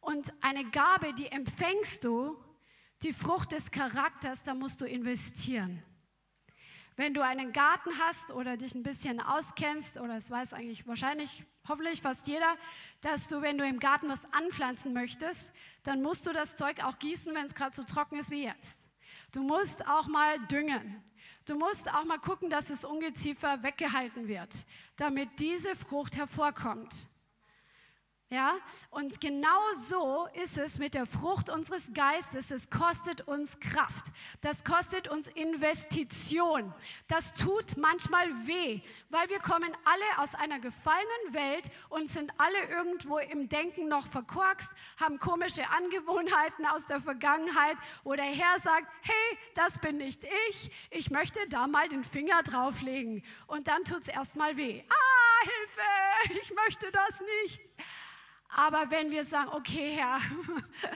Und eine Gabe, die empfängst du, die Frucht des Charakters, da musst du investieren. Wenn du einen Garten hast oder dich ein bisschen auskennst, oder es weiß eigentlich wahrscheinlich, hoffentlich fast jeder, dass du, wenn du im Garten was anpflanzen möchtest, dann musst du das Zeug auch gießen, wenn es gerade so trocken ist wie jetzt. Du musst auch mal düngen. Du musst auch mal gucken, dass das Ungeziefer weggehalten wird, damit diese Frucht hervorkommt. Ja, und genau so ist es mit der Frucht unseres Geistes. Es kostet uns Kraft. Das kostet uns Investition. Das tut manchmal weh, weil wir kommen alle aus einer gefallenen Welt und sind alle irgendwo im Denken noch verkorkst, haben komische Angewohnheiten aus der Vergangenheit, wo der Herr sagt, hey, das bin nicht ich. Ich möchte da mal den Finger drauflegen. Und dann tut es erstmal weh. Ah, Hilfe, ich möchte das nicht. Aber wenn wir sagen, okay, Herr,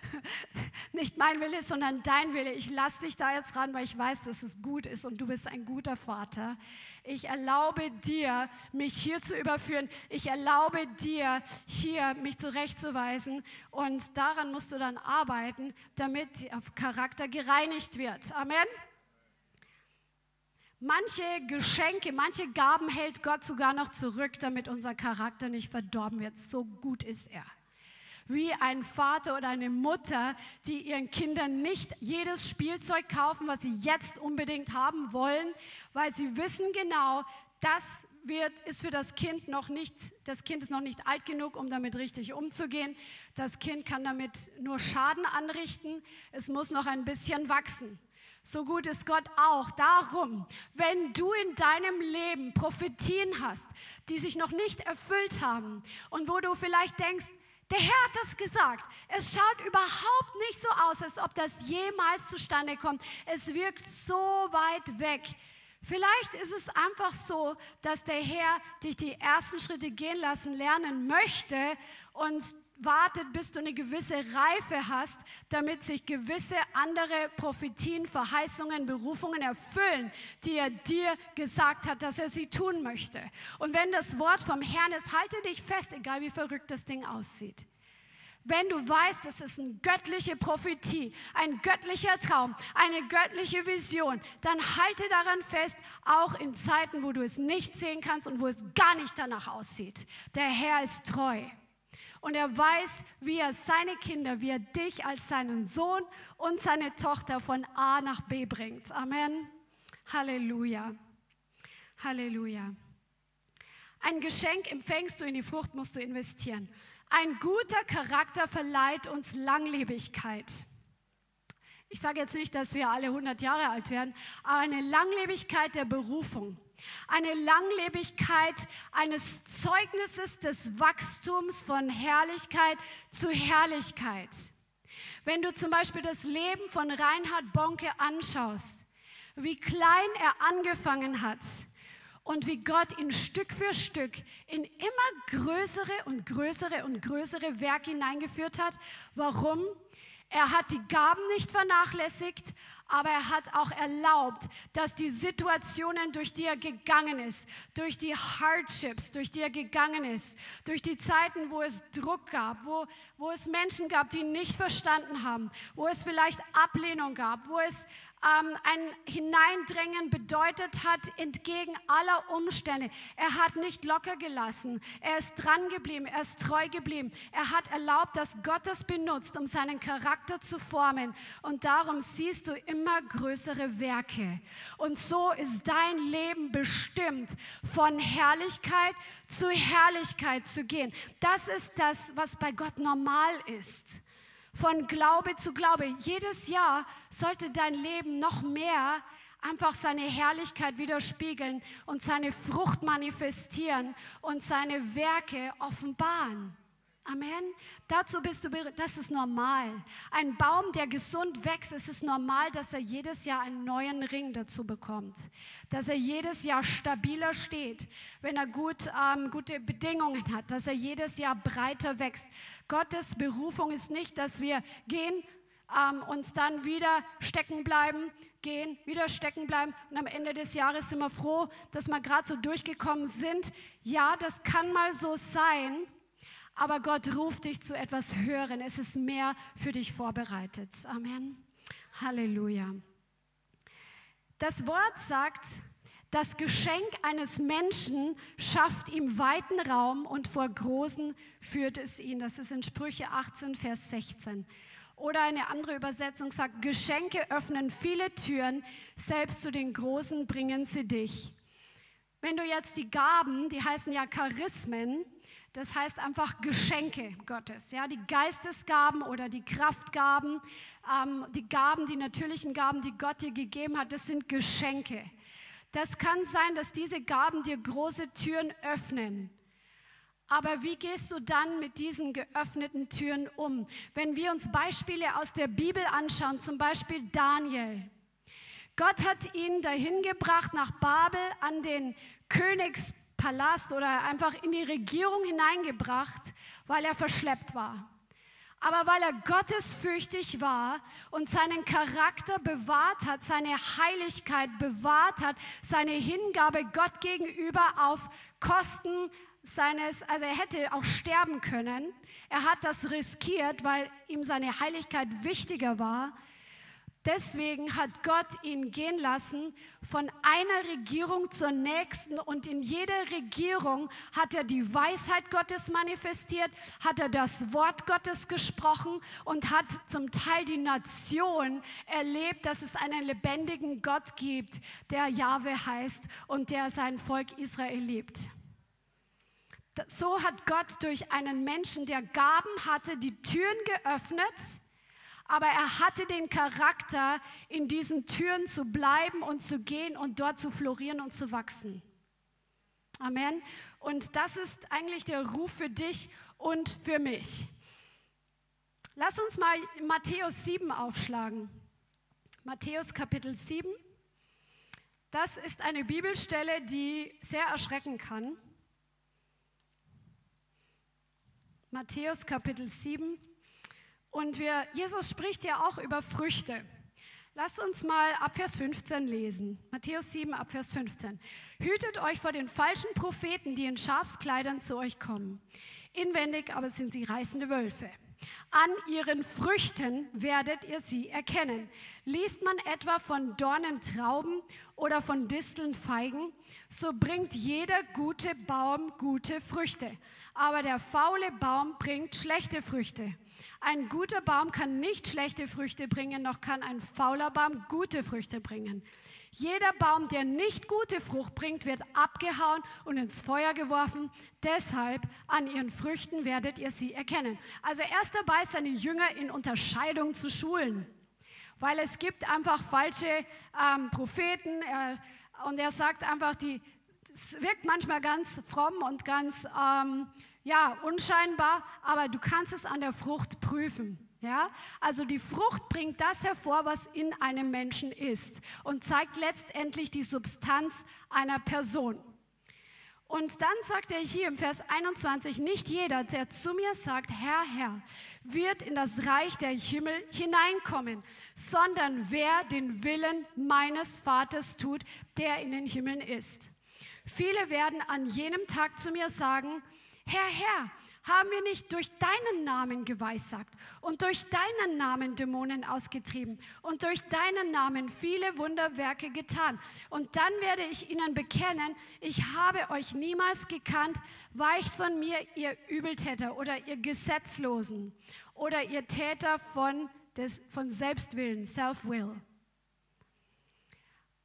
nicht mein Wille, sondern dein Wille, ich lasse dich da jetzt ran, weil ich weiß, dass es gut ist und du bist ein guter Vater. Ich erlaube dir, mich hier zu überführen. Ich erlaube dir, hier mich zurechtzuweisen. Und daran musst du dann arbeiten, damit der Charakter gereinigt wird. Amen. Manche Geschenke, manche Gaben hält Gott sogar noch zurück, damit unser Charakter nicht verdorben wird. So gut ist er. Wie ein Vater oder eine Mutter, die ihren Kindern nicht jedes Spielzeug kaufen, was sie jetzt unbedingt haben wollen, weil sie wissen genau, das wird, ist für das Kind noch nicht, das Kind ist noch nicht alt genug, um damit richtig umzugehen. Das Kind kann damit nur Schaden anrichten. Es muss noch ein bisschen wachsen. So gut ist Gott auch. Darum, wenn du in deinem Leben Prophetien hast, die sich noch nicht erfüllt haben und wo du vielleicht denkst, der Herr hat das gesagt. Es schaut überhaupt nicht so aus, als ob das jemals zustande kommt. Es wirkt so weit weg. Vielleicht ist es einfach so, dass der Herr dich die ersten Schritte gehen lassen lernen möchte und wartet, bis du eine gewisse Reife hast, damit sich gewisse andere Prophetien, Verheißungen, Berufungen erfüllen, die er dir gesagt hat, dass er sie tun möchte. Und wenn das Wort vom Herrn ist, halte dich fest, egal wie verrückt das Ding aussieht. Wenn du weißt, es ist eine göttliche Prophetie, ein göttlicher Traum, eine göttliche Vision, dann halte daran fest, auch in Zeiten, wo du es nicht sehen kannst und wo es gar nicht danach aussieht. Der Herr ist treu. Und er weiß, wie er seine Kinder, wie er dich als seinen Sohn und seine Tochter von A nach B bringt. Amen. Halleluja. Halleluja. Ein Geschenk empfängst du, in die Frucht musst du investieren. Ein guter Charakter verleiht uns Langlebigkeit. Ich sage jetzt nicht, dass wir alle 100 Jahre alt werden, aber eine Langlebigkeit der Berufung. Eine Langlebigkeit eines Zeugnisses des Wachstums von Herrlichkeit zu Herrlichkeit. Wenn du zum Beispiel das Leben von Reinhard Bonke anschaust, wie klein er angefangen hat und wie Gott ihn Stück für Stück in immer größere und größere und größere Werke hineingeführt hat. Warum? Er hat die Gaben nicht vernachlässigt, aber er hat auch erlaubt, dass die Situationen, durch die er gegangen ist, durch die Hardships, durch die er gegangen ist, durch die Zeiten, wo es Druck gab, wo, wo es Menschen gab, die nicht verstanden haben, wo es vielleicht Ablehnung gab, wo es ähm, ein Hineindrängen bedeutet hat, entgegen aller Umstände. Er hat nicht locker gelassen. Er ist dran geblieben. Er ist treu geblieben. Er hat erlaubt, dass Gott es benutzt, um seinen Charakter zu formen. Und darum siehst du immer größere Werke. Und so ist dein Leben bestimmt, von Herrlichkeit zu Herrlichkeit zu gehen. Das ist das, was bei Gott normal ist von Glaube zu Glaube. Jedes Jahr sollte dein Leben noch mehr einfach seine Herrlichkeit widerspiegeln und seine Frucht manifestieren und seine Werke offenbaren. Amen. Dazu bist du, das ist normal. Ein Baum, der gesund wächst, es ist normal, dass er jedes Jahr einen neuen Ring dazu bekommt. Dass er jedes Jahr stabiler steht, wenn er gut, ähm, gute Bedingungen hat. Dass er jedes Jahr breiter wächst. Gottes Berufung ist nicht, dass wir gehen, ähm, uns dann wieder stecken bleiben, gehen, wieder stecken bleiben und am Ende des Jahres sind wir froh, dass wir gerade so durchgekommen sind. Ja, das kann mal so sein. Aber Gott ruft dich zu etwas Höheren. Es ist mehr für dich vorbereitet. Amen. Halleluja. Das Wort sagt, das Geschenk eines Menschen schafft ihm weiten Raum und vor Großen führt es ihn. Das ist in Sprüche 18, Vers 16. Oder eine andere Übersetzung sagt, Geschenke öffnen viele Türen, selbst zu den Großen bringen sie dich. Wenn du jetzt die Gaben, die heißen ja Charismen, das heißt einfach Geschenke Gottes, ja, die Geistesgaben oder die Kraftgaben, ähm, die Gaben, die natürlichen Gaben, die Gott dir gegeben hat, das sind Geschenke. Das kann sein, dass diese Gaben dir große Türen öffnen. Aber wie gehst du dann mit diesen geöffneten Türen um? Wenn wir uns Beispiele aus der Bibel anschauen, zum Beispiel Daniel. Gott hat ihn dahin gebracht nach Babel an den Königs Palast oder einfach in die Regierung hineingebracht, weil er verschleppt war. Aber weil er gottesfürchtig war und seinen Charakter bewahrt hat, seine Heiligkeit bewahrt hat, seine Hingabe Gott gegenüber auf Kosten seines, also er hätte auch sterben können. Er hat das riskiert, weil ihm seine Heiligkeit wichtiger war. Deswegen hat Gott ihn gehen lassen von einer Regierung zur nächsten und in jeder Regierung hat er die Weisheit Gottes manifestiert, hat er das Wort Gottes gesprochen und hat zum Teil die Nation erlebt, dass es einen lebendigen Gott gibt, der Jahwe heißt und der sein Volk Israel liebt. So hat Gott durch einen Menschen, der Gaben hatte, die Türen geöffnet aber er hatte den Charakter, in diesen Türen zu bleiben und zu gehen und dort zu florieren und zu wachsen. Amen. Und das ist eigentlich der Ruf für dich und für mich. Lass uns mal Matthäus 7 aufschlagen. Matthäus Kapitel 7. Das ist eine Bibelstelle, die sehr erschrecken kann. Matthäus Kapitel 7. Und wir, Jesus spricht ja auch über Früchte. Lass uns mal ab Vers 15 lesen. Matthäus 7, ab Vers 15. Hütet euch vor den falschen Propheten, die in Schafskleidern zu euch kommen. Inwendig aber sind sie reißende Wölfe. An ihren Früchten werdet ihr sie erkennen. Liest man etwa von Dornen Trauben oder von Disteln Feigen, so bringt jeder gute Baum gute Früchte, aber der faule Baum bringt schlechte Früchte. Ein guter Baum kann nicht schlechte Früchte bringen, noch kann ein fauler Baum gute Früchte bringen. Jeder Baum, der nicht gute Frucht bringt, wird abgehauen und ins Feuer geworfen. Deshalb an ihren Früchten werdet ihr sie erkennen. Also erst dabei, seine Jünger in Unterscheidung zu schulen. Weil es gibt einfach falsche ähm, Propheten äh, und er sagt einfach, die, es wirkt manchmal ganz fromm und ganz ähm, ja, unscheinbar, aber du kannst es an der Frucht prüfen. Ja, also die Frucht bringt das hervor, was in einem Menschen ist und zeigt letztendlich die Substanz einer Person. Und dann sagt er hier im Vers 21, nicht jeder, der zu mir sagt, Herr, Herr, wird in das Reich der Himmel hineinkommen, sondern wer den Willen meines Vaters tut, der in den Himmeln ist. Viele werden an jenem Tag zu mir sagen, Herr, Herr, haben wir nicht durch deinen Namen geweissagt und durch deinen Namen Dämonen ausgetrieben und durch deinen Namen viele Wunderwerke getan? Und dann werde ich ihnen bekennen, ich habe euch niemals gekannt, weicht von mir, ihr Übeltäter oder ihr Gesetzlosen oder ihr Täter von, des, von Selbstwillen, Self-Will.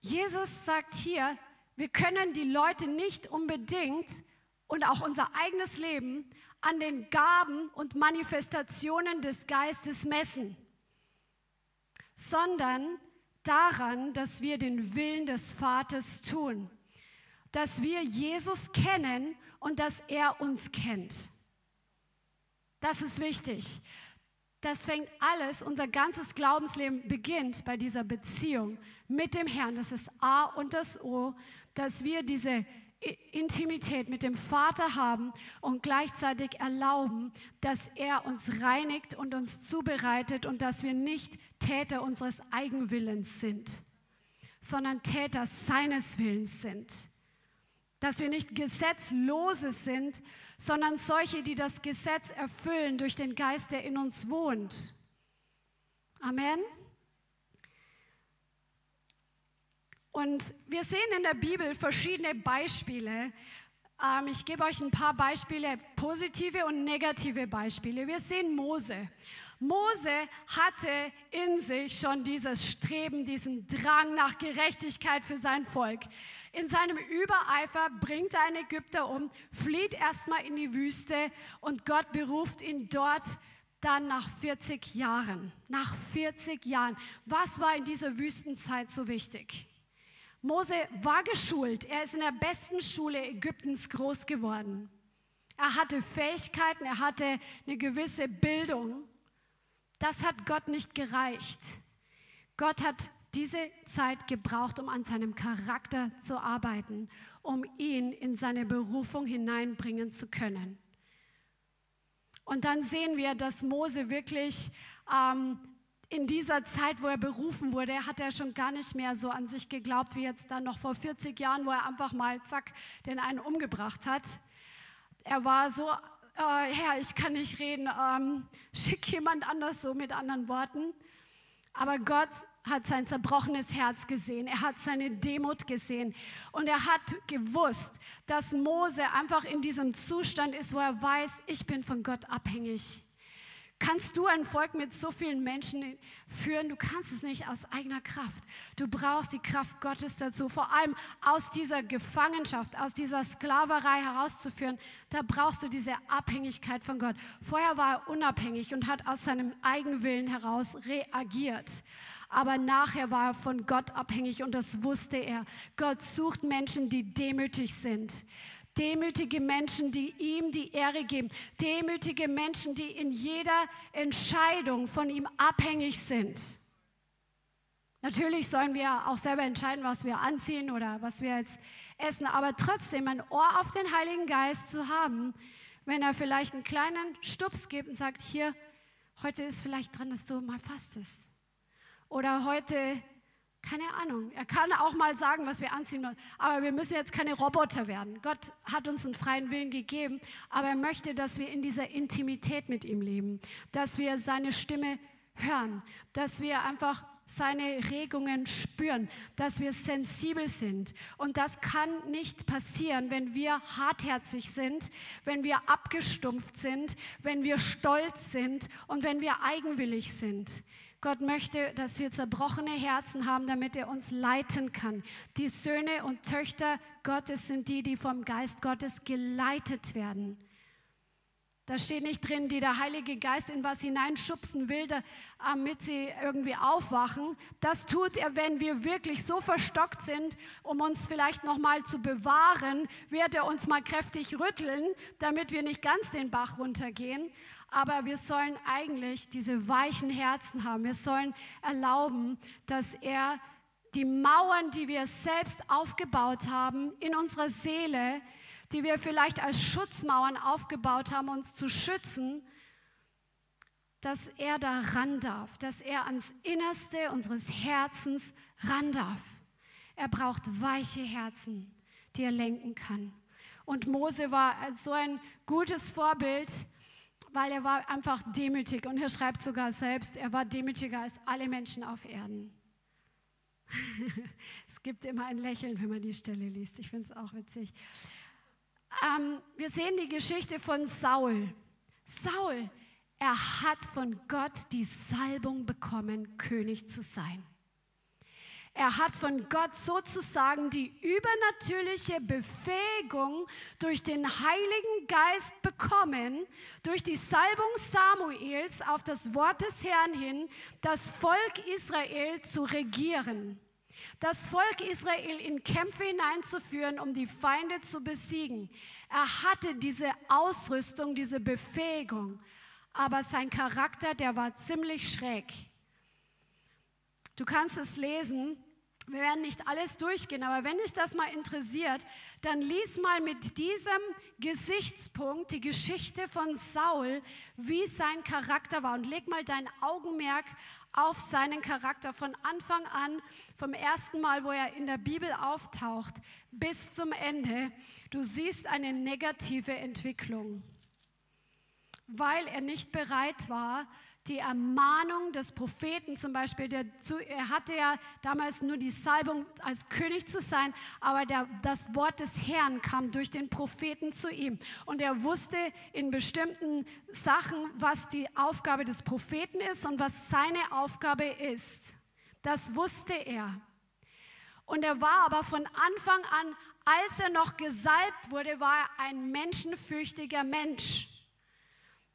Jesus sagt hier, wir können die Leute nicht unbedingt und auch unser eigenes Leben an den Gaben und Manifestationen des Geistes messen, sondern daran, dass wir den Willen des Vaters tun, dass wir Jesus kennen und dass er uns kennt. Das ist wichtig. Das fängt alles, unser ganzes Glaubensleben beginnt bei dieser Beziehung mit dem Herrn. Das ist A und das O, dass wir diese Intimität mit dem Vater haben und gleichzeitig erlauben, dass er uns reinigt und uns zubereitet und dass wir nicht Täter unseres Eigenwillens sind, sondern Täter seines Willens sind. Dass wir nicht Gesetzlose sind, sondern solche, die das Gesetz erfüllen durch den Geist, der in uns wohnt. Amen. Und wir sehen in der Bibel verschiedene Beispiele. Ähm, ich gebe euch ein paar Beispiele, positive und negative Beispiele. Wir sehen Mose. Mose hatte in sich schon dieses Streben, diesen Drang nach Gerechtigkeit für sein Volk. In seinem Übereifer bringt er einen Ägypter um, flieht erstmal in die Wüste und Gott beruft ihn dort dann nach 40 Jahren. Nach 40 Jahren. Was war in dieser Wüstenzeit so wichtig? Mose war geschult. Er ist in der besten Schule Ägyptens groß geworden. Er hatte Fähigkeiten, er hatte eine gewisse Bildung. Das hat Gott nicht gereicht. Gott hat diese Zeit gebraucht, um an seinem Charakter zu arbeiten, um ihn in seine Berufung hineinbringen zu können. Und dann sehen wir, dass Mose wirklich ähm, in dieser Zeit, wo er berufen wurde, hat er schon gar nicht mehr so an sich geglaubt wie jetzt dann noch vor 40 Jahren, wo er einfach mal, zack, den einen umgebracht hat. Er war so, äh, Herr, ich kann nicht reden, ähm, schick jemand anders so mit anderen Worten. Aber Gott hat sein zerbrochenes Herz gesehen, er hat seine Demut gesehen und er hat gewusst, dass Mose einfach in diesem Zustand ist, wo er weiß, ich bin von Gott abhängig. Kannst du ein Volk mit so vielen Menschen führen? Du kannst es nicht aus eigener Kraft. Du brauchst die Kraft Gottes dazu, vor allem aus dieser Gefangenschaft, aus dieser Sklaverei herauszuführen. Da brauchst du diese Abhängigkeit von Gott. Vorher war er unabhängig und hat aus seinem Eigenwillen heraus reagiert. Aber nachher war er von Gott abhängig und das wusste er. Gott sucht Menschen, die demütig sind Demütige Menschen, die ihm die Ehre geben. Demütige Menschen, die in jeder Entscheidung von ihm abhängig sind. Natürlich sollen wir auch selber entscheiden, was wir anziehen oder was wir jetzt essen, aber trotzdem ein Ohr auf den Heiligen Geist zu haben, wenn er vielleicht einen kleinen Stups gibt und sagt, hier, heute ist vielleicht dran, dass du mal fastest. Oder heute keine Ahnung. Er kann auch mal sagen, was wir anziehen wollen. Aber wir müssen jetzt keine Roboter werden. Gott hat uns einen freien Willen gegeben, aber er möchte, dass wir in dieser Intimität mit ihm leben, dass wir seine Stimme hören, dass wir einfach seine Regungen spüren, dass wir sensibel sind. Und das kann nicht passieren, wenn wir hartherzig sind, wenn wir abgestumpft sind, wenn wir stolz sind und wenn wir eigenwillig sind. Gott möchte, dass wir zerbrochene Herzen haben, damit er uns leiten kann. Die Söhne und Töchter Gottes sind die, die vom Geist Gottes geleitet werden. Da steht nicht drin, die der Heilige Geist in was hineinschubsen will, damit sie irgendwie aufwachen. Das tut er, wenn wir wirklich so verstockt sind, um uns vielleicht noch mal zu bewahren, wird er uns mal kräftig rütteln, damit wir nicht ganz den Bach runtergehen aber wir sollen eigentlich diese weichen Herzen haben. Wir sollen erlauben, dass er die Mauern, die wir selbst aufgebaut haben in unserer Seele, die wir vielleicht als Schutzmauern aufgebaut haben, uns zu schützen, dass er da ran darf, dass er ans Innerste unseres Herzens ran darf. Er braucht weiche Herzen, die er lenken kann. Und Mose war so ein gutes Vorbild, weil er war einfach demütig und er schreibt sogar selbst, er war demütiger als alle Menschen auf Erden. es gibt immer ein Lächeln, wenn man die Stelle liest. Ich finde es auch witzig. Ähm, wir sehen die Geschichte von Saul. Saul, er hat von Gott die Salbung bekommen, König zu sein. Er hat von Gott sozusagen die übernatürliche Befähigung durch den Heiligen Geist bekommen, durch die Salbung Samuels auf das Wort des Herrn hin, das Volk Israel zu regieren. Das Volk Israel in Kämpfe hineinzuführen, um die Feinde zu besiegen. Er hatte diese Ausrüstung, diese Befähigung, aber sein Charakter, der war ziemlich schräg. Du kannst es lesen wir werden nicht alles durchgehen, aber wenn dich das mal interessiert, dann lies mal mit diesem Gesichtspunkt die Geschichte von Saul, wie sein Charakter war und leg mal dein Augenmerk auf seinen Charakter von Anfang an, vom ersten Mal, wo er in der Bibel auftaucht, bis zum Ende. Du siehst eine negative Entwicklung, weil er nicht bereit war, die Ermahnung des Propheten zum Beispiel, der er hatte ja damals nur die Salbung als König zu sein, aber der, das Wort des Herrn kam durch den Propheten zu ihm. Und er wusste in bestimmten Sachen, was die Aufgabe des Propheten ist und was seine Aufgabe ist. Das wusste er. Und er war aber von Anfang an, als er noch gesalbt wurde, war er ein menschenfürchtiger Mensch.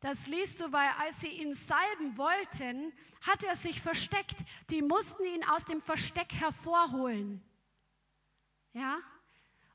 Das liest du, weil als sie ihn salben wollten, hat er sich versteckt. Die mussten ihn aus dem Versteck hervorholen. Ja?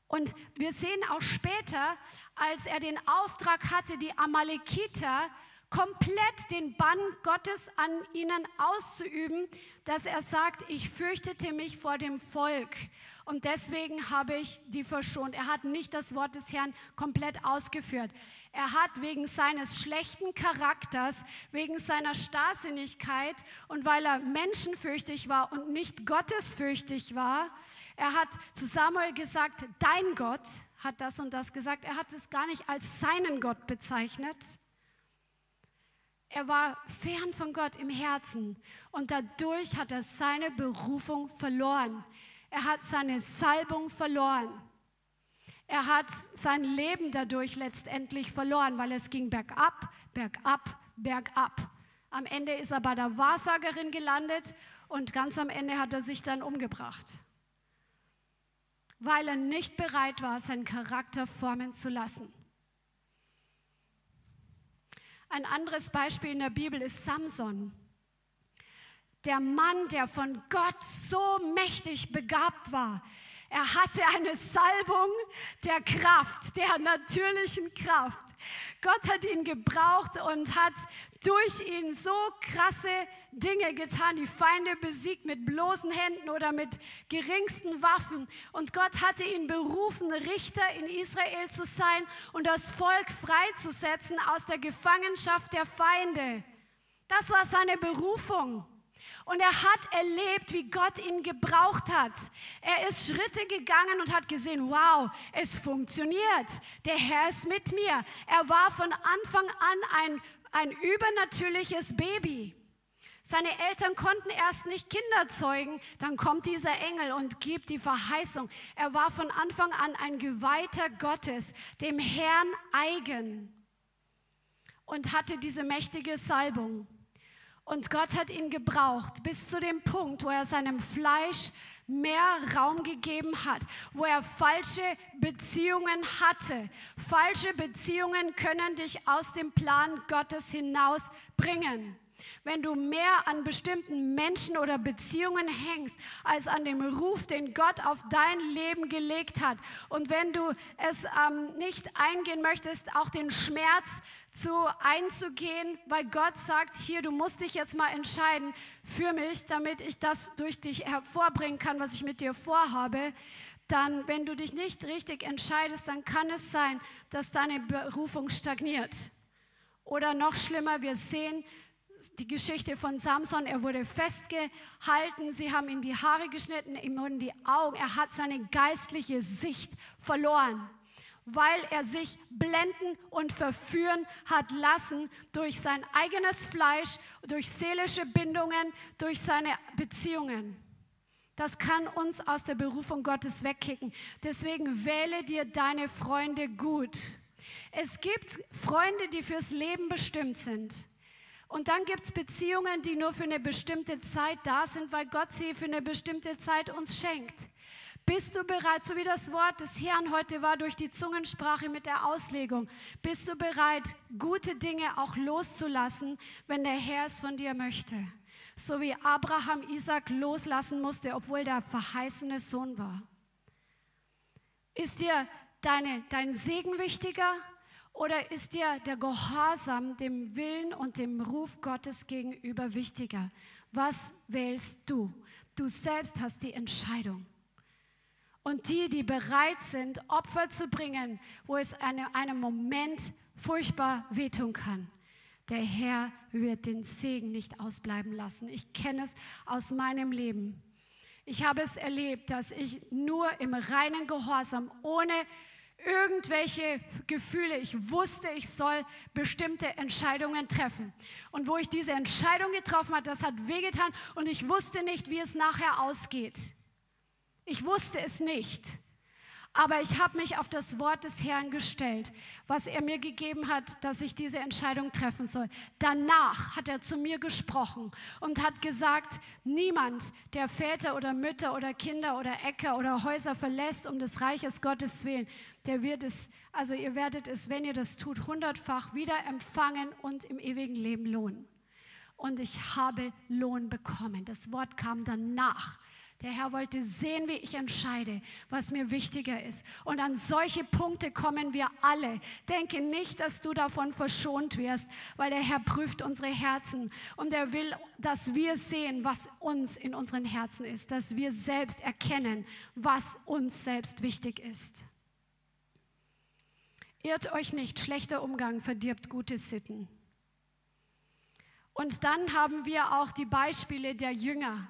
Und wir sehen auch später, als er den Auftrag hatte, die Amalekiter komplett den Bann Gottes an ihnen auszuüben, dass er sagt, ich fürchtete mich vor dem Volk und deswegen habe ich die verschont. Er hat nicht das Wort des Herrn komplett ausgeführt. Er hat wegen seines schlechten Charakters, wegen seiner Starrsinnigkeit und weil er menschenfürchtig war und nicht gottesfürchtig war, er hat zu Samuel gesagt, dein Gott hat das und das gesagt. Er hat es gar nicht als seinen Gott bezeichnet. Er war fern von Gott im Herzen und dadurch hat er seine Berufung verloren. Er hat seine Salbung verloren. Er hat sein Leben dadurch letztendlich verloren, weil es ging bergab, bergab, bergab. Am Ende ist er bei der Wahrsagerin gelandet und ganz am Ende hat er sich dann umgebracht, weil er nicht bereit war, seinen Charakter formen zu lassen. Ein anderes Beispiel in der Bibel ist Samson. Der Mann, der von Gott so mächtig begabt war, er hatte eine Salbung der Kraft, der natürlichen Kraft. Gott hat ihn gebraucht und hat durch ihn so krasse Dinge getan, die Feinde besiegt mit bloßen Händen oder mit geringsten Waffen. Und Gott hatte ihn berufen, Richter in Israel zu sein und das Volk freizusetzen aus der Gefangenschaft der Feinde. Das war seine Berufung. Und er hat erlebt, wie Gott ihn gebraucht hat. Er ist Schritte gegangen und hat gesehen, wow, es funktioniert. Der Herr ist mit mir. Er war von Anfang an ein, ein übernatürliches Baby. Seine Eltern konnten erst nicht Kinder zeugen, dann kommt dieser Engel und gibt die Verheißung. Er war von Anfang an ein Geweihter Gottes, dem Herrn eigen und hatte diese mächtige Salbung. Und Gott hat ihn gebraucht bis zu dem Punkt, wo er seinem Fleisch mehr Raum gegeben hat, wo er falsche Beziehungen hatte. Falsche Beziehungen können dich aus dem Plan Gottes hinausbringen. Wenn du mehr an bestimmten Menschen oder Beziehungen hängst, als an dem Ruf, den Gott auf dein Leben gelegt hat. Und wenn du es ähm, nicht eingehen möchtest, auch den Schmerz zu einzugehen, weil Gott sagt, hier, du musst dich jetzt mal entscheiden für mich, damit ich das durch dich hervorbringen kann, was ich mit dir vorhabe, dann, wenn du dich nicht richtig entscheidest, dann kann es sein, dass deine Berufung stagniert. Oder noch schlimmer, wir sehen, die Geschichte von Samson. Er wurde festgehalten, sie haben ihm die Haare geschnitten, ihm wurden die Augen. Er hat seine geistliche Sicht verloren, weil er sich blenden und verführen hat lassen durch sein eigenes Fleisch, durch seelische Bindungen, durch seine Beziehungen. Das kann uns aus der Berufung Gottes wegkicken. Deswegen wähle dir deine Freunde gut. Es gibt Freunde, die fürs Leben bestimmt sind. Und dann gibt es Beziehungen, die nur für eine bestimmte Zeit da sind, weil Gott sie für eine bestimmte Zeit uns schenkt. Bist du bereit, so wie das Wort des Herrn heute war durch die Zungensprache mit der Auslegung, bist du bereit, gute Dinge auch loszulassen, wenn der Herr es von dir möchte? So wie Abraham Isaac loslassen musste, obwohl der verheißene Sohn war. Ist dir deine, dein Segen wichtiger oder ist dir der Gehorsam dem Willen und dem Ruf Gottes gegenüber wichtiger? Was wählst du? Du selbst hast die Entscheidung. Und die, die bereit sind, Opfer zu bringen, wo es eine, einem Moment furchtbar wehtun kann, der Herr wird den Segen nicht ausbleiben lassen. Ich kenne es aus meinem Leben. Ich habe es erlebt, dass ich nur im reinen Gehorsam, ohne irgendwelche Gefühle. Ich wusste, ich soll bestimmte Entscheidungen treffen. Und wo ich diese Entscheidung getroffen habe, das hat wehgetan und ich wusste nicht, wie es nachher ausgeht. Ich wusste es nicht. Aber ich habe mich auf das Wort des Herrn gestellt, was er mir gegeben hat, dass ich diese Entscheidung treffen soll. Danach hat er zu mir gesprochen und hat gesagt, niemand, der Väter oder Mütter oder Kinder oder Äcker oder Häuser verlässt um des Reiches Gottes willen, der wird es, also ihr werdet es, wenn ihr das tut, hundertfach wieder empfangen und im ewigen Leben lohnen. Und ich habe Lohn bekommen. Das Wort kam danach. Der Herr wollte sehen, wie ich entscheide, was mir wichtiger ist. Und an solche Punkte kommen wir alle. Denke nicht, dass du davon verschont wirst, weil der Herr prüft unsere Herzen und er will, dass wir sehen, was uns in unseren Herzen ist, dass wir selbst erkennen, was uns selbst wichtig ist. Irrt euch nicht, schlechter Umgang verdirbt gute Sitten. Und dann haben wir auch die Beispiele der Jünger.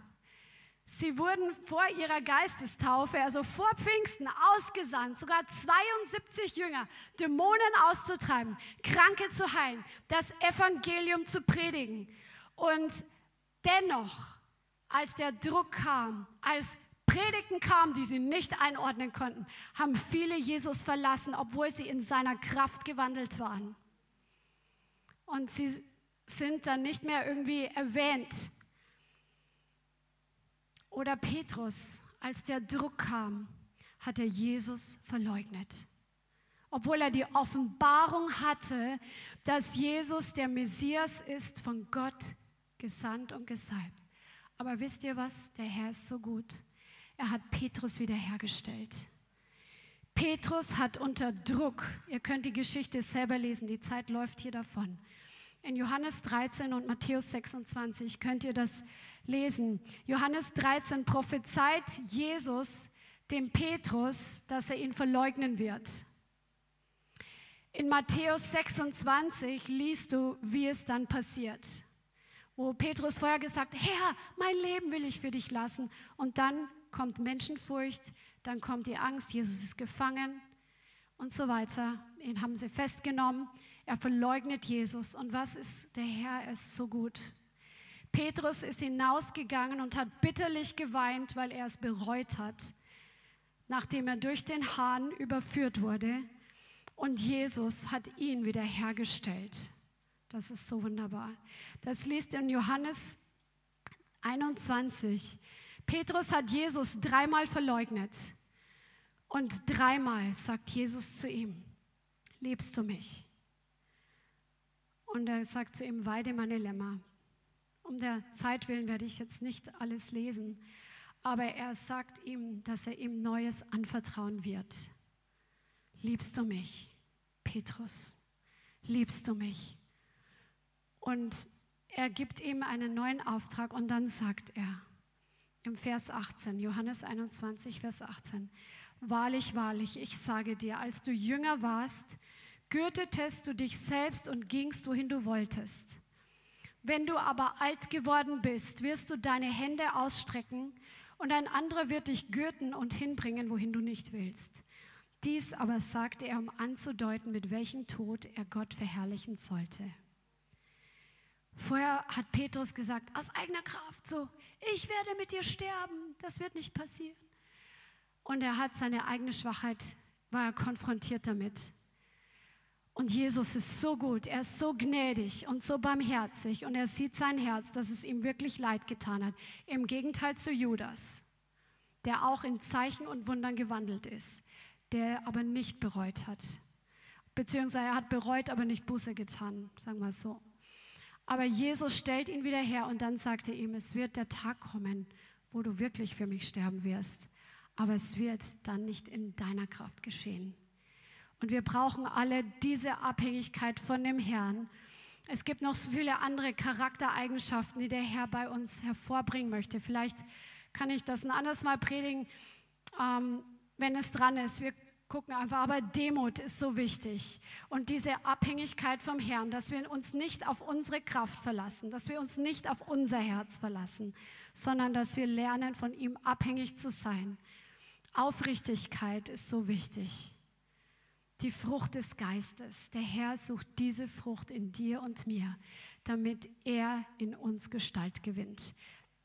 Sie wurden vor ihrer Geistestaufe, also vor Pfingsten, ausgesandt, sogar 72 Jünger, Dämonen auszutreiben, Kranke zu heilen, das Evangelium zu predigen. Und dennoch, als der Druck kam, als Predigten kamen, die sie nicht einordnen konnten, haben viele Jesus verlassen, obwohl sie in seiner Kraft gewandelt waren. Und sie sind dann nicht mehr irgendwie erwähnt. Oder Petrus, als der Druck kam, hat er Jesus verleugnet. Obwohl er die Offenbarung hatte, dass Jesus der Messias ist, von Gott gesandt und gesalbt. Aber wisst ihr was? Der Herr ist so gut. Er hat Petrus wiederhergestellt. Petrus hat unter Druck, ihr könnt die Geschichte selber lesen, die Zeit läuft hier davon. In Johannes 13 und Matthäus 26 könnt ihr das lesen. Johannes 13 prophezeit Jesus dem Petrus, dass er ihn verleugnen wird. In Matthäus 26 liest du, wie es dann passiert. Wo Petrus vorher gesagt, Herr, mein Leben will ich für dich lassen. Und dann kommt Menschenfurcht, dann kommt die Angst, Jesus ist gefangen und so weiter. Ihn haben sie festgenommen. Er verleugnet Jesus. Und was ist der Herr? Er ist so gut. Petrus ist hinausgegangen und hat bitterlich geweint, weil er es bereut hat, nachdem er durch den Hahn überführt wurde. Und Jesus hat ihn wiederhergestellt. Das ist so wunderbar. Das liest in Johannes 21. Petrus hat Jesus dreimal verleugnet. Und dreimal sagt Jesus zu ihm, liebst du mich? Und er sagt zu ihm, weide meine Lämmer. Um der Zeit willen werde ich jetzt nicht alles lesen, aber er sagt ihm, dass er ihm Neues anvertrauen wird. Liebst du mich, Petrus? Liebst du mich? Und er gibt ihm einen neuen Auftrag und dann sagt er im Vers 18, Johannes 21, Vers 18, Wahrlich, wahrlich, ich sage dir, als du jünger warst, gürtetest du dich selbst und gingst, wohin du wolltest. Wenn du aber alt geworden bist, wirst du deine Hände ausstrecken und ein anderer wird dich gürten und hinbringen, wohin du nicht willst. Dies aber sagte er, um anzudeuten, mit welchem Tod er Gott verherrlichen sollte. Vorher hat Petrus gesagt, aus eigener Kraft, so, ich werde mit dir sterben, das wird nicht passieren. Und er hat seine eigene Schwachheit, war er konfrontiert damit. Und Jesus ist so gut, er ist so gnädig und so barmherzig und er sieht sein Herz, dass es ihm wirklich leid getan hat. Im Gegenteil zu Judas, der auch in Zeichen und Wundern gewandelt ist, der aber nicht bereut hat. Beziehungsweise er hat bereut, aber nicht Buße getan, sagen wir so. Aber Jesus stellt ihn wieder her und dann sagt er ihm, es wird der Tag kommen, wo du wirklich für mich sterben wirst. Aber es wird dann nicht in deiner Kraft geschehen. Und wir brauchen alle diese Abhängigkeit von dem Herrn. Es gibt noch so viele andere Charaktereigenschaften, die der Herr bei uns hervorbringen möchte. Vielleicht kann ich das ein anderes Mal predigen, ähm, wenn es dran ist. Wir gucken einfach, aber Demut ist so wichtig. Und diese Abhängigkeit vom Herrn, dass wir uns nicht auf unsere Kraft verlassen, dass wir uns nicht auf unser Herz verlassen, sondern dass wir lernen, von ihm abhängig zu sein. Aufrichtigkeit ist so wichtig die Frucht des Geistes. Der Herr sucht diese Frucht in dir und mir, damit er in uns Gestalt gewinnt.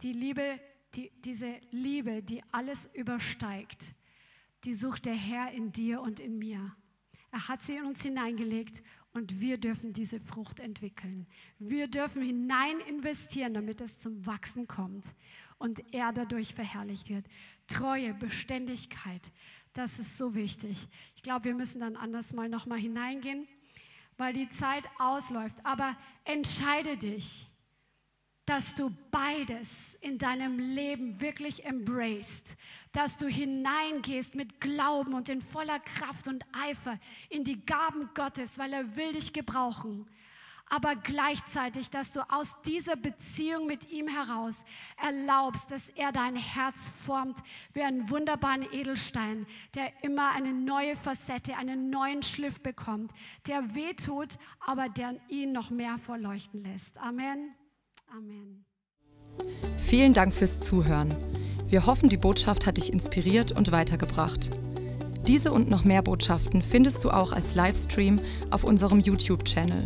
Die Liebe, die, diese Liebe, die alles übersteigt, die sucht der Herr in dir und in mir. Er hat sie in uns hineingelegt und wir dürfen diese Frucht entwickeln. Wir dürfen hinein investieren, damit es zum Wachsen kommt und er dadurch verherrlicht wird. Treue, Beständigkeit, das ist so wichtig. Ich glaube, wir müssen dann anders mal noch mal hineingehen, weil die Zeit ausläuft. Aber entscheide dich, dass du beides in deinem Leben wirklich embraced, dass du hineingehst mit Glauben und in voller Kraft und Eifer in die Gaben Gottes, weil er will dich gebrauchen aber gleichzeitig, dass du aus dieser Beziehung mit ihm heraus erlaubst, dass er dein Herz formt wie einen wunderbaren Edelstein, der immer eine neue Facette, einen neuen Schliff bekommt, der wehtut, aber der ihn noch mehr vorleuchten lässt. Amen. Amen. Vielen Dank fürs Zuhören. Wir hoffen, die Botschaft hat dich inspiriert und weitergebracht. Diese und noch mehr Botschaften findest du auch als Livestream auf unserem YouTube-Channel,